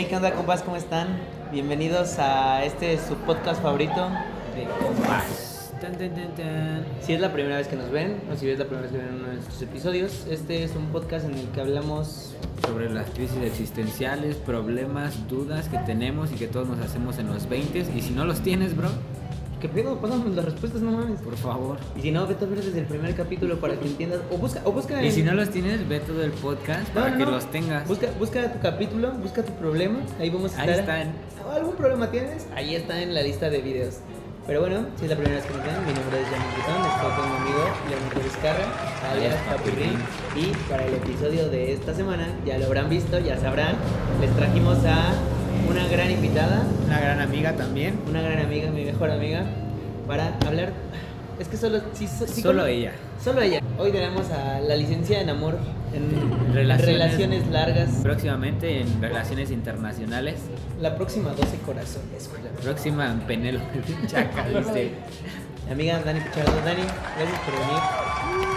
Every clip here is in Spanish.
Hey, ¿qué onda, compas? ¿Cómo están? Bienvenidos a este su podcast favorito. de tan, tan, tan. Si es la primera vez que nos ven o si es la primera vez que ven uno de nuestros episodios, este es un podcast en el que hablamos Sobre las crisis existenciales, problemas, dudas que tenemos y que todos nos hacemos en los 20 y si no los tienes, bro, ¿Qué pedo? Pásame las respuestas, no mames. por favor. Y si no, vete a ver desde el primer capítulo para que entiendas. O busca, o busca. Y si no los tienes, ve todo el podcast para no, que no. los tengas. Busca, busca tu capítulo, busca tu problema. Ahí vamos a Ahí estar. están. ¿O ¿Algún problema tienes? Ahí está en la lista de videos. Pero bueno, si es la primera vez que nos ven, mi nombre es Jan Butón, estoy con mi amigo Leonardo Vizcarra, alias Papirrín. Y para el episodio de esta semana, ya lo habrán visto, ya sabrán, les trajimos a una gran invitada, Una gran amiga también. una gran amiga, mi mejor amiga, para hablar. Es que solo, sí, sí Solo ella. Solo ella. Hoy tenemos a la licencia en amor, en Relaciones- relaciones largas. Próximamente en relaciones internacionales. La próxima 12 corazones, güey. Próxima en Penélope Chaca, amiga Dani Pichardo. Dani, gracias por venir.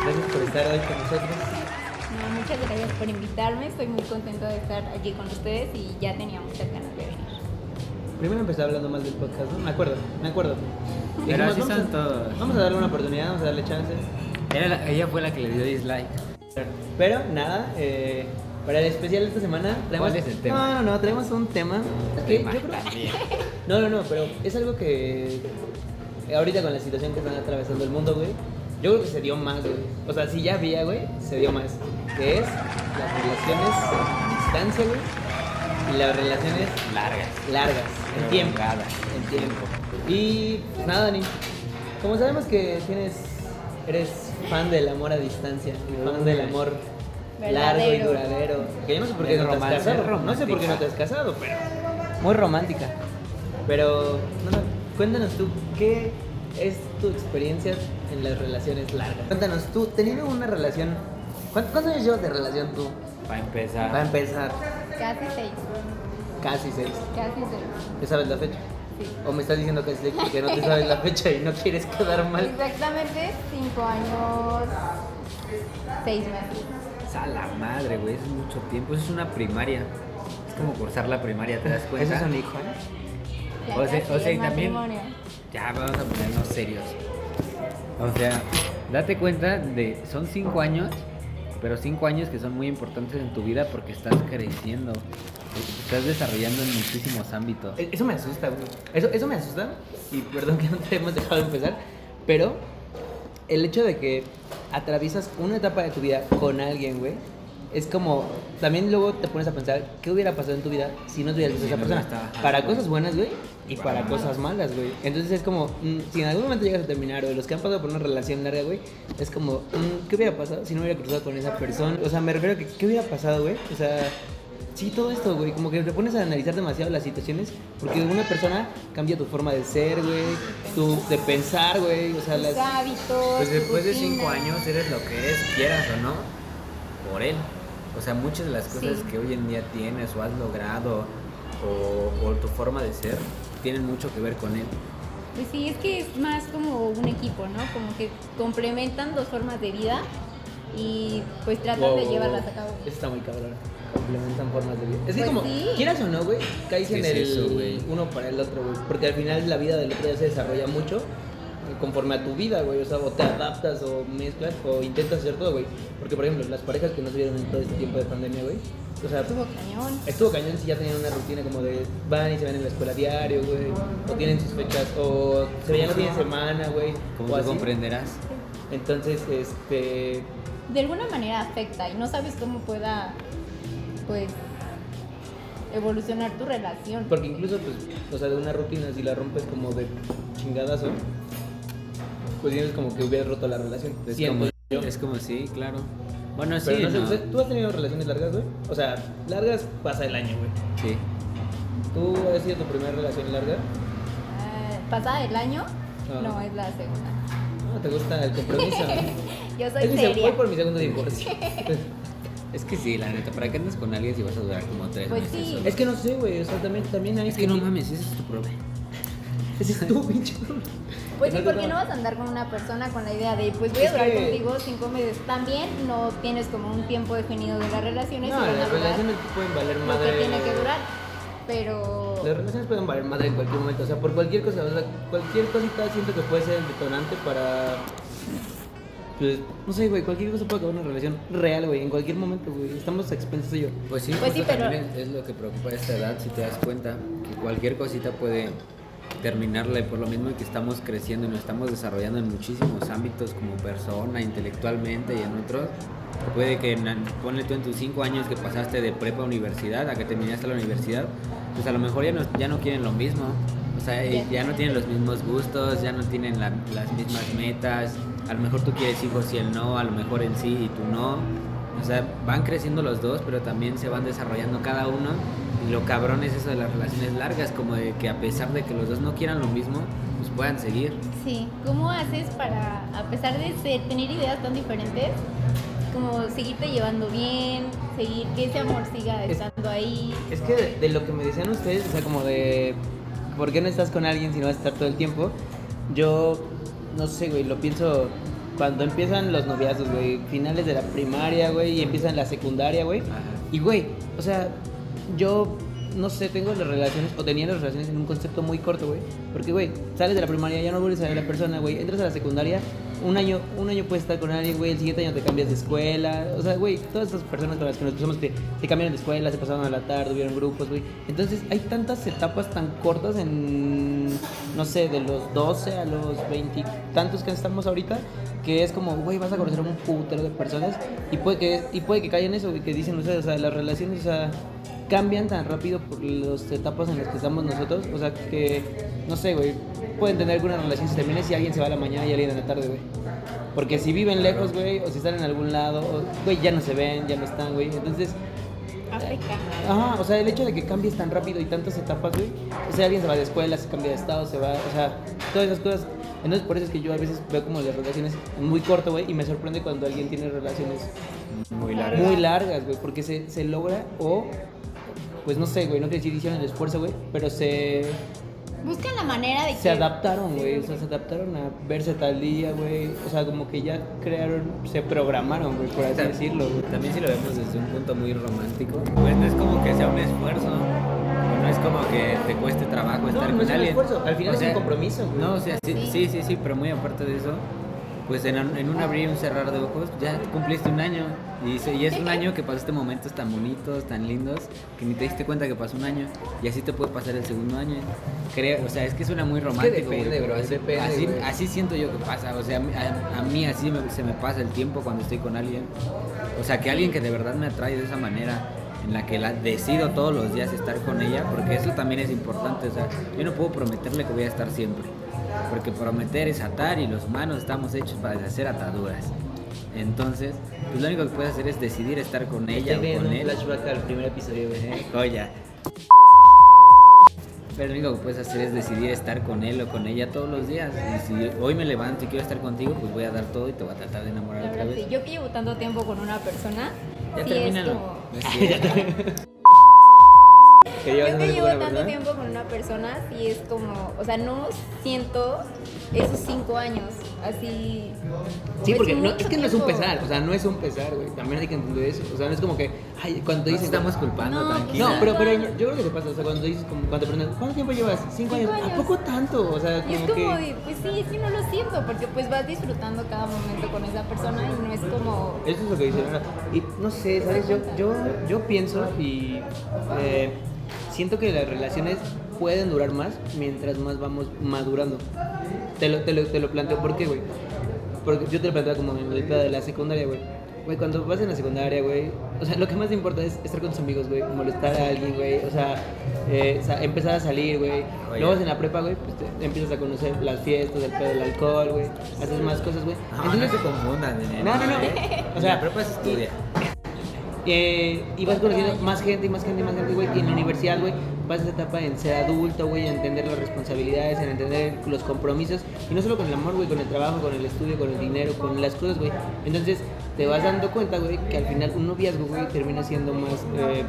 Gracias por estar hoy con nosotros. Muchas gracias por invitarme. Estoy muy contento de estar aquí con ustedes y ya tenía muchas ganas de venir. Primero empecé hablando más del podcast, ¿no? Me acuerdo, me acuerdo. Pero así vamos son a- todos. Vamos a darle una oportunidad, vamos a darle chance. Era la- ella fue la que le dio dislike. Pero nada, eh, para el especial de esta semana traemos... ¿Cuál es el tema? No, no, no, traemos un tema. que Tema yo creo- también. No, no, no, pero es algo que ahorita con la situación que están atravesando el mundo, güey, yo creo que se dio más, güey. O sea, si ya había, güey, se dio más. Que es las relaciones a distancia, güey, y las relaciones Largas. largas, en tiempo. En tiempo. Y pues nada, Dani. Como sabemos que tienes, eres fan del amor a distancia, fan del amor largo y Verdadero. duradero. Que yo no sé por qué no te has romance casado. No sé por qué no te has casado, pero muy romántica. Pero, no, no, cuéntanos tú, ¿qué es tu experiencia en las relaciones largas? Cuéntanos tú, teniendo una relación, ¿cuántos, años llevas de relación tú? Para empezar. Va a empezar Casi seis. casi seis. Casi seis. ¿Te sabes la fecha? Sí. ¿O me estás diciendo que es porque no te sabes la fecha y no quieres quedar mal? Exactamente cinco años, seis meses. A la madre, güey, es mucho tiempo. Eso es una primaria. Es como cursar la primaria, ¿te das cuenta? ¿Eso es un hijo, eh? O sea- o sea, y también-. Ya, vamos a ponernos serios. O sea, date cuenta de. Son cinco años, pero cinco años que son muy importantes en tu vida porque estás creciendo. Estás desarrollando en muchísimos ámbitos. E- Eso me asusta, güey. Eso, eso me asusta. Y perdón que no te hemos dejado de empezar. Pero el hecho de que atraviesas una etapa de tu vida con alguien, güey. Es como, también luego te pones a pensar, ¿qué hubiera pasado en tu vida si no tuvieras visto a Si esa no persona? Para cosas buenas, güey, y Para cosas malas, güey. Entonces es como, mm, si en algún momento llegas a terminar, o los que han pasado por una relación larga, güey, es como, mm, ¿qué hubiera pasado si no hubiera cruzado con esa persona? O sea, me refiero a que, ¿qué hubiera pasado, güey? O sea, Sí, todo esto, güey, como que te pones a analizar demasiado las situaciones, porque una persona cambia tu forma de ser, güey, tu de pensar, güey, o sea, Tus las... hábitos. Pues después de cinco años eres lo que eres, quieras o no, por él. O sea, muchas de las cosas Sí. que hoy en día tienes o has logrado o, o tu forma de ser tienen mucho que ver con él. Pues sí, es que es más como un equipo, ¿no? Como que complementan dos formas de vida y pues tratan Wow, de llevarlas wow. a cabo. Eso está muy cabrón. Complementan formas de vida. Es que Pues como, sí. quieras o no, güey, caes ¿Qué en es el eso, güey? uno para el otro, güey. Porque al final la vida del otro ya se desarrolla mucho conforme a tu vida, güey. O sea, o te adaptas o mezclas o intentas hacer todo, güey. Porque, por ejemplo, las parejas que no se vieron en todo este tiempo de pandemia, güey. O sea, Estuvo cañón. Estuvo cañón si ya tenían una rutina como de van y se ven en la escuela diario, güey. O tienen sus fechas, o se veían los fines de semana, güey. Como tú comprenderás. Entonces, este. De alguna manera afecta y no sabes cómo pueda, pues, evolucionar tu relación. Porque incluso, pues, o sea, de una rutina, si la rompes como de chingadazo, pues tienes como que hubieras roto la relación. Es Siento como, yo. es como sí, claro. Bueno, sí, Pero no sé, sea, ¿tú has tenido relaciones largas, güey? O sea, largas pasa el año, güey. Sí. ¿Tú has sido tu primera relación larga? Eh, ¿Pasada el año? Ah. No, es la segunda. No, ¿te gusta el compromiso? Yo soy es seria. voy por mi segundo divorcio. Es que sí, la neta, ¿para qué andas con alguien si vas a durar como tres Pues meses? sí. es que no sé, güey. O sea, también, también hay Es que no mames, ese es tu problema. Ese es tu pinche. Pues sí, porque no. vas a andar con una persona con la idea de, pues voy a durar que- contigo cinco meses. También no tienes como un tiempo definido de las relaciones. No, las relaciones pueden valer lo madre. que tiene que durar. pero Las relaciones pueden valer madre en cualquier momento, o sea, por cualquier cosa, o sea, cualquier cosita siento que puede ser el detonante para. Pues, no sé, güey, cualquier cosa puede acabar una relación real, güey, en cualquier momento, güey. Estamos a expensas de ello. Pues sí, Pues sí, pero- es lo que preocupa a esta edad, si te das cuenta, que cualquier cosita puede terminarla y por lo mismo que estamos creciendo y nos estamos desarrollando en muchísimos ámbitos como persona, intelectualmente y en otros, puede que, ponle tú en tus cinco años que pasaste de prepa a universidad, a que terminaste la universidad, pues a lo mejor ya no, ya no quieren lo mismo, o sea, eh, Ya. ya no tienen los mismos gustos, ya no tienen la- las mismas metas, a lo mejor tú quieres hijos y él no, a lo mejor él sí y tú no, o sea, van creciendo los dos, pero también se van desarrollando cada uno. Y lo cabrón es eso de las relaciones largas, como de que a pesar de que los dos no quieran lo mismo, pues puedan seguir. sí, ¿cómo haces para, a pesar de ser- tener ideas tan diferentes, como seguirte llevando bien, seguir que ese amor siga Es- estando ahí? Es que de, de lo que me decían ustedes, o sea, como de por qué no estás con alguien si no vas a estar todo el tiempo, yo no sé, güey, lo pienso cuando empiezan los noviazos, güey, finales de la primaria, güey, y empiezan la secundaria, güey. Y, güey, o sea, yo no sé, tengo las relaciones, o tenía las relaciones en un concepto muy corto, güey. Porque, güey, sales de la primaria, ya no vuelves a ver a la persona, güey. Entras a la secundaria, un año, un año puedes estar con alguien, güey. El siguiente año te cambias de escuela. O sea, güey, todas esas personas con las que nos cruzamos que se cambiaron de escuela, se pasaron a la tarde, tuvieron grupos, güey. Entonces, hay tantas etapas tan cortas en, no sé, de los 12 a los 20 tantos que estamos ahorita, que es como, güey, vas a conocer a un putero de personas y puede que, y puede que caigan eso, que dicen ustedes, o sea, las relaciones, o sea, cambian tan rápido por las etapas en las que estamos nosotros, o sea, que, no sé, güey, pueden tener alguna relación se termine si alguien se va a la mañana y alguien en la tarde, güey. Porque si viven lejos, güey, o si están en algún lado, güey, ya no se ven, ya no están, güey. Entonces, Afecta. Ajá, o sea, el hecho de que cambies tan rápido y tantas etapas, güey. O sea, alguien se va de escuela, se cambia de estado, se va, o sea, todas esas cosas. Entonces, por eso es que yo a veces veo como las relaciones muy corto, güey, y me sorprende cuando alguien tiene relaciones Muy largas. muy largas, güey, porque se, se logra o, pues no sé, güey, no quiero decir hicieron el esfuerzo, güey, pero se, Buscan la manera de se que... adaptaron, güey, o sea, se adaptaron a verse tal día, güey, o sea, como que ya crearon, se programaron, güey, por así decirlo, güey. También si lo vemos desde un punto muy romántico, pues no es como que sea un esfuerzo, no es como que te cueste trabajo No, estar no con es un alguien. esfuerzo, al final O es un compromiso, güey. No, o sea, sí, Sí. sí, sí, pero muy aparte de eso, pues en, un- en un abrir y un cerrar de ojos, ya cumpliste un año. Y, es un año que pasaste momentos tan bonitos, tan lindos, que ni te diste cuenta que pasó un año. Y así te puede pasar el segundo año. Creo, o sea, es que suena muy romántico. güey, depende, pero bro, así, depende, así, güey. así siento yo que pasa. O sea, a, mí- a- a mí así me- se me pasa el tiempo cuando estoy con alguien. O sea, que alguien que de verdad me atrae de esa manera, en la que la decido todos los días estar con ella, porque eso también es importante. O sea, yo no puedo prometerle que voy a estar siempre. Porque prometer es atar y los humanos estamos hechos para deshacer ataduras. Entonces, pues lo único que puedes hacer es decidir estar con ella Estoy o con un él. flashback al primer episodio. Eh, Joya. Pero lo único que puedes hacer es decidir estar con él o con ella todos los días. Y si hoy me levanto y quiero estar contigo, pues voy a dar todo y te voy a tratar de enamorar La otra verdad, vez. sí. Yo que llevo tanto tiempo con una persona, Ya sí termínalo. Que llevas Yo que llevo tanto persona. tiempo con una persona, sí es como, o sea, no siento esos cinco años, así. Sí, pues, porque no, es que no es un pesar, o sea, no es un pesar, güey. También hay que entender eso. O sea, no es como que, ay, cuando dicen. estamos culpando, No, tranquila. No, pero, pero yo creo que te pasa, o sea, cuando dices, como, cuando te preguntan, ¿cuánto tiempo llevas? Cinco, Cinco años. ¿A años. poco tanto? O sea, Y es como como que. pues sí, es que no lo siento, porque pues vas disfrutando cada momento con esa persona y no es como... Eso es lo que dicen ahora. Y no sé, ¿sabes? Yo, yo, yo pienso y eh, siento que las relaciones pueden durar más mientras más vamos madurando. Te lo, te lo, te lo planteo, ¿por qué, güey? Porque yo te lo planteo como el pedo de la secundaria, güey. Güey, cuando vas en la secundaria, güey, o sea, lo que más te importa es estar con tus amigos, güey, molestar a alguien, güey, o sea, eh, sa- empezar a salir, güey. Luego en la prepa, güey, pues te empiezas a conocer las fiestas, el pedo del alcohol, güey, haces más cosas, güey. No, no se confundan. No, no, no. O O sea, sea, la prepa se estudia. Eh, y vas conociendo más gente y más gente y más gente, güey. Y en la universidad, güey, vas a esa etapa en ser adulto, güey, en entender las responsabilidades, en entender los compromisos. Y no solo con el amor, güey, con el trabajo, con el estudio, con el dinero, con las cosas, güey. Entonces te vas dando cuenta, güey, que al final un noviazgo, güey, termina siendo más eh,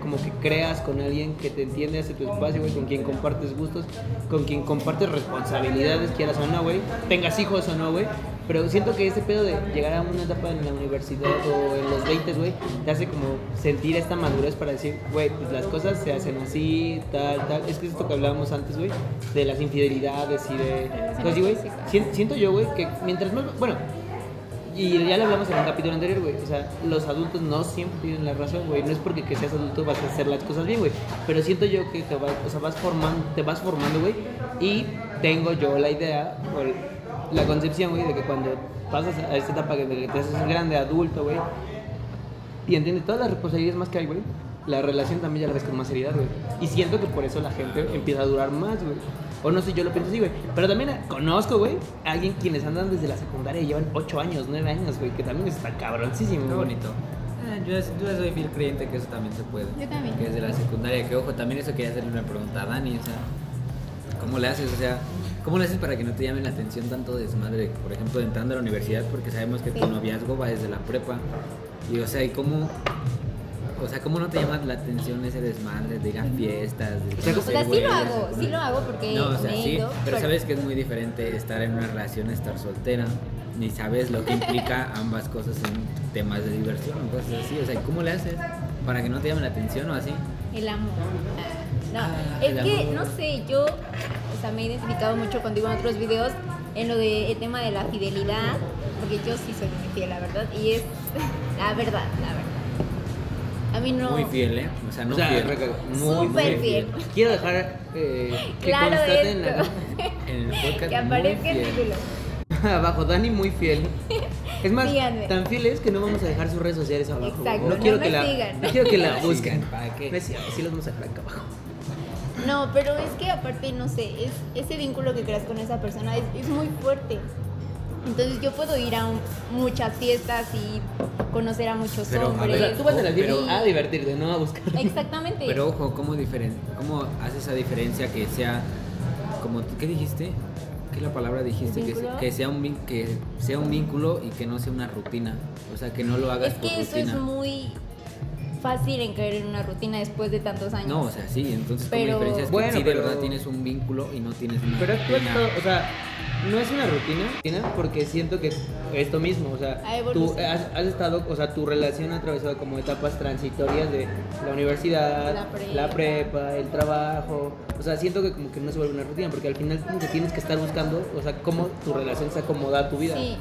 como que creas con alguien que te entiende, hace tu espacio, güey, con quien compartes gustos, con quien compartes responsabilidades, quieras o no, güey. Tengas hijos o no, güey. Pero siento que ese pedo de llegar a una etapa en la universidad o en los 20, güey, te hace como sentir esta madurez para decir, güey, pues las cosas se hacen así, tal, tal. Es que es esto que hablábamos antes, güey, de las infidelidades y de... Pues sí, güey, sien- siento yo, güey, que mientras más... Bueno, y ya lo hablamos en un capítulo anterior, güey. O sea, los adultos no siempre tienen la razón, güey. No es porque que seas adulto vas a hacer las cosas bien, güey. Pero siento yo que te vas, o sea, vas formando, te vas formando, güey. Y tengo yo la idea, el- la concepción, güey, de que cuando pasas a esta etapa de que te haces grande, adulto, güey, y entiendes todas las responsabilidades más que hay, güey. La relación también ya la ves con más seriedad, güey. Y siento que por eso la gente empieza a durar más, güey. O no sé, yo lo pienso así, güey. Pero también conozco, güey, a alguien quienes andan desde la secundaria y llevan 8 años, 9 años, güey, que también está cabroncísimo. Qué bonito. Eh, yo, yo soy fiel creyente que eso también se puede. Yo también. Que desde la secundaria, que ojo, también eso quería hacerle una pregunta a Dani, o sea, ¿cómo le haces? O sea, ¿cómo le haces para que no te llame la atención tanto desmadre? Por ejemplo, entrando a la universidad, porque sabemos que tu noviazgo va desde la prepa. Y o sea, ¿y cómo, o sea, cómo no te llama la atención ese desmadre de ir a fiestas? De O sea, sí güeyes, lo hago, sí lo hago porque No, o sea, sí, ido, pero sabes que es muy diferente estar en una relación, estar soltera, ni sabes lo que implica ambas cosas en temas de diversión o cosas así. O sea, ¿cómo le haces para que no te llame la atención o así? El amor. No, Ah, es que, amor. no sé, yo, o sea, me he identificado mucho contigo en otros videos en lo del el tema de la fidelidad, porque yo sí soy muy fiel, la verdad, y es la verdad, la verdad. A mí no. Muy fiel, ¿eh? O sea, no o sea, fiel. muy, fiel. Quiero dejar eh, que Claro la- En el podcast que aparezca el título. abajo, Dani muy fiel. Es más, tan fiel es que no vamos a dejar sus redes sociales abajo. Exacto, No no quiero que la, sigan. no quiero que la Sí, busquen. ¿para qué? Cierto, sí los vamos a dejar acá abajo. No, pero es que aparte, no sé, es, ese vínculo que creas con esa persona es, es muy fuerte. Entonces yo puedo ir a un- muchas fiestas y conocer a muchos Pero, a hombres. sea, tú vas a a divertirte, no a buscar. Exactamente. Pero ojo, ¿cómo, diferen ¿cómo hace esa diferencia que sea como qué dijiste? ¿Qué la palabra dijiste? Que, que sea un vin- que sea un vínculo y que no sea una rutina. O sea, que no lo hagas es por que eso es muy fácil en caer en una rutina después de tantos años. No, o sea, sí, entonces ¿cómo Pero- diferencias que Bueno, sí de pero- verdad tienes un vínculo y no tienes una Pero rutina? o sea, no es una rutina, porque siento que esto mismo, o sea, tú has, has estado, o sea, tu relación ha atravesado como etapas transitorias de la universidad, La prepa. la prepa, el trabajo, o sea, siento que como que no se vuelve una rutina, porque al final como que tienes que estar buscando, o sea, cómo tu relación se acomoda a tu vida. Sí.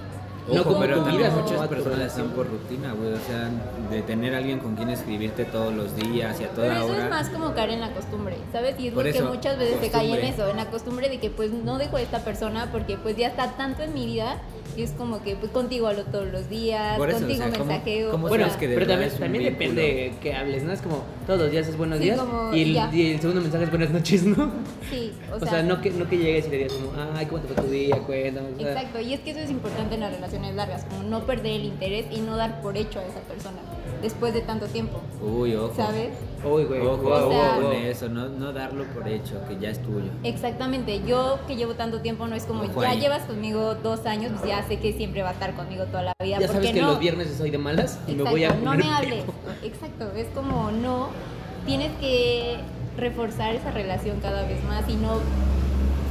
No Ojo, como pero tu también vida, muchas personas están por rutina, güey. O sea, de tener a alguien con quien escribirte todos los días y a toda Pero eso hora. es más como caer en la costumbre, ¿sabes? Y es Por lo que eso, muchas veces se cae en costumbre. eso, en la costumbre de que pues no dejo a esta persona porque pues ya está tanto en mi vida y es como que pues contigo hablo todos los días, eso, contigo o sea, ¿cómo- mensajeo. cómo o Bueno, que pero también, también depende que hables, ¿no? Es como todos los días es buenos Sí, días como- y el, ya. y el segundo mensaje es buenas noches, ¿no? Sí, o, O sea, no, que, no que llegues y le digas como, ay, ¿cómo te fue tu día? Cuéntame. o sea, Exacto, y es que eso es importante en las relaciones largas, como no perder el interés y no dar por hecho a esa persona después de tanto tiempo, Uy, ojo. ¿sabes? Uy, güey. Ojo, O sea- ojo con eso, no, no darlo por hecho, que ya es tuyo. Exactamente, yo que llevo tanto tiempo no es como Ojo ya ahí. llevas conmigo dos años, pues ya sé que siempre va a estar conmigo toda la vida. Ya sabes que no, los viernes soy de malas y Exacto, me voy a no me hables. Exacto, es como no, tienes que reforzar esa relación cada vez más y no,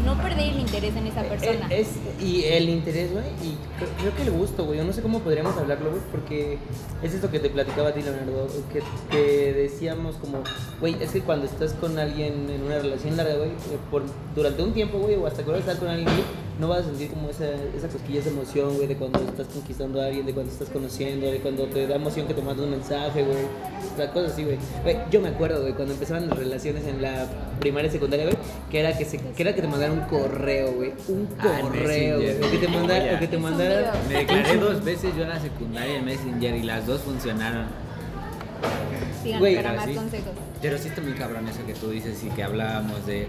no perder el interés en esa persona. Eh, Es, y el interés, güey, y cre- creo que el gusto, güey. Yo no sé cómo podríamos hablarlo, güey, porque es esto que te platicaba a ti, Leonardo, que, que decíamos como, güey, es que cuando estás con alguien en una relación larga, güey, eh, por, durante un tiempo, güey, o hasta que vas a estar con alguien, güey, no vas a sentir como esa, esa cosquilla, esa emoción, güey, de cuando estás conquistando a alguien, de cuando estás conociendo, de cuando te da emoción que te manda un mensaje, güey. O sea, cosas así, güey. Güey, Yo me acuerdo, güey, cuando empezaban las relaciones en la primaria y secundaria, güey, que era que, se, que era que te mandaran un correo, güey. Un Ah, correo, güey. O que te mandara, Oye. o que te mandara. Me declaré dos veces yo en la secundaria en Messenger y las dos funcionaron. Sigan güey, para pero más sí. consejos. Pero sí está muy cabrón eso que tú dices y que hablábamos de,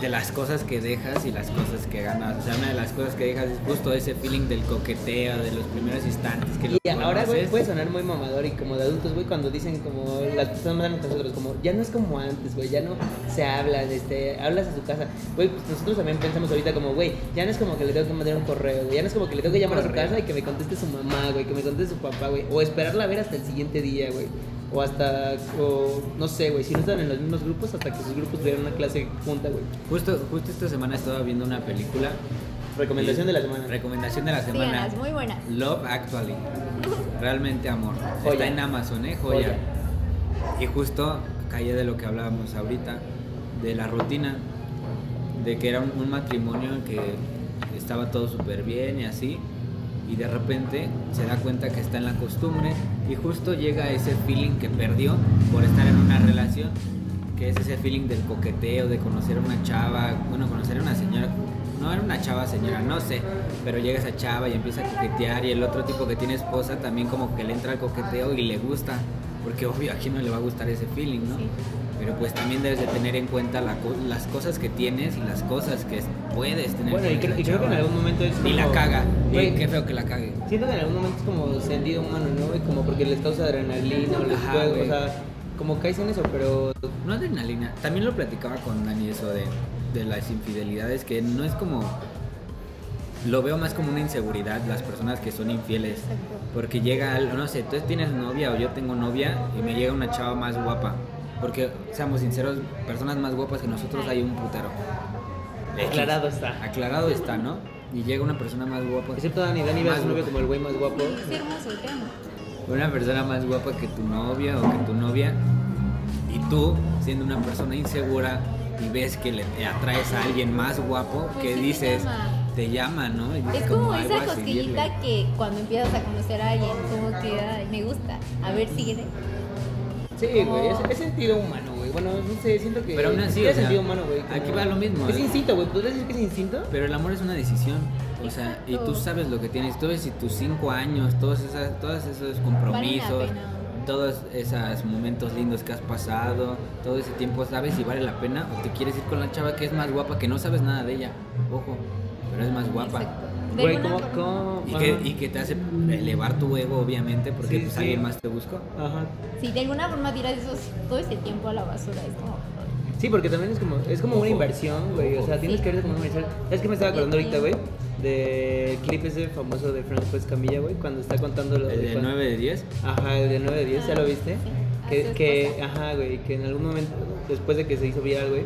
de las cosas que dejas y las cosas que ganas. O sea, una de las cosas que dejas es justo ese feeling del coqueteo, de los primeros instantes que Y ahora, güey, puede sonar muy mamador y como de adultos, güey, cuando dicen como las personas mandan a nosotros, como ya no es como antes, güey, ya no se habla, este, hablas a su casa. Güey, pues nosotros también pensamos ahorita como, güey, ya no es como que le tengo que mandar un correo, güey, ya no es como que le tengo que llamar a su casa y que me conteste su mamá, güey, que me conteste su papá, güey, o esperarla a ver hasta el siguiente día, güey. O hasta, o no sé, güey, si no están en los mismos grupos, hasta que sus grupos tuvieran una clase junta, güey. Justo, justo esta semana estaba viendo una película Recomendación de la semana. Recomendación de la semana. Muy buenas. Love Actually. Realmente amor. Joya. Está en Amazon, ¿eh? Joya. Joya. Y justo caí de lo que hablábamos ahorita, de la rutina, de que era un, un matrimonio que estaba todo súper bien y así, y de repente se da cuenta que está en la costumbre y justo llega ese feeling que perdió por estar en una relación, que es ese feeling del coqueteo, de conocer a una chava, bueno, conocer a una señora, no era una chava señora, no sé, pero llega esa chava y empieza a coquetear y el otro tipo que tiene esposa también como que le entra al coqueteo y le gusta, porque obvio aquí no le va a gustar ese feeling, ¿no? Sí. Pero pues también debes de tener en cuenta la las cosas que tienes y las cosas que puedes tener. Bueno, y creo, y creo que en algún momento es Y la caga. Y qué feo que la cague. Siento que en algún momento es como sentido humano, ¿no? güey? Como porque les causa adrenalina o les puede, o sea, como caes en eso, pero No adrenalina. También lo platicaba con Dani eso de, de las infidelidades, que no es como... Lo veo más como una inseguridad las personas que son infieles. Porque llega, al- no sé, tú tienes novia o yo tengo novia y me llega una chava más guapa. Porque, seamos sinceros, personas más guapas que nosotros hay un putero. X. aclarado está. Aclarado está, ¿no? Y llega una persona más guapa. Excepto Dani, Dani ve a su novio como el güey más guapo. Es hermoso el tema. una persona más guapa que tu novia o que tu novia y tú siendo una persona insegura y ves que le atraes a alguien más guapo Pues que sí dices te llama no Es como "Ay, esa voy a seguirle". cosquillita que cuando empiezas a conocer a alguien, como que ay, me gusta. A ver, sigue. Sí, güey, es, es sentido humano, güey. Bueno, no sé, siento que. Pero aún así, es sea, sentido humano, güey. como- aquí va lo mismo, Es ¿eh? instinto, güey. ¿Podrías decir que es instinto? pero el amor es una decisión o sea y tú sabes lo que tienes tú ves si tus cinco años todos esas todos esos compromisos pena. todos esos momentos lindos que has pasado todo ese tiempo sabes si vale la pena o te quieres ir con la chava que es más guapa que no sabes nada de ella ojo pero es más guapa Exacto. De Güey, ¿cómo, cómo? Y que, y que te hace elevar tu ego, obviamente, porque Sí, pues, sí. alguien más te buscó. Ajá. Si de alguna forma tiras esos, todo ese tiempo a la basura, es como. Sí, porque también es como, es como una inversión, güey. O sea, tienes Sí. que ver como una inversión. ¿Sabes qué me estaba acordando ahorita, güey? Del clip ese famoso de Franco Escamilla, güey, cuando está contando lo El de cuando- 9 de 10. Ajá, el de 9 de 10, ¿ya lo viste? Sí, Que, ajá, güey, que en algún momento, después de que se hizo viral, güey,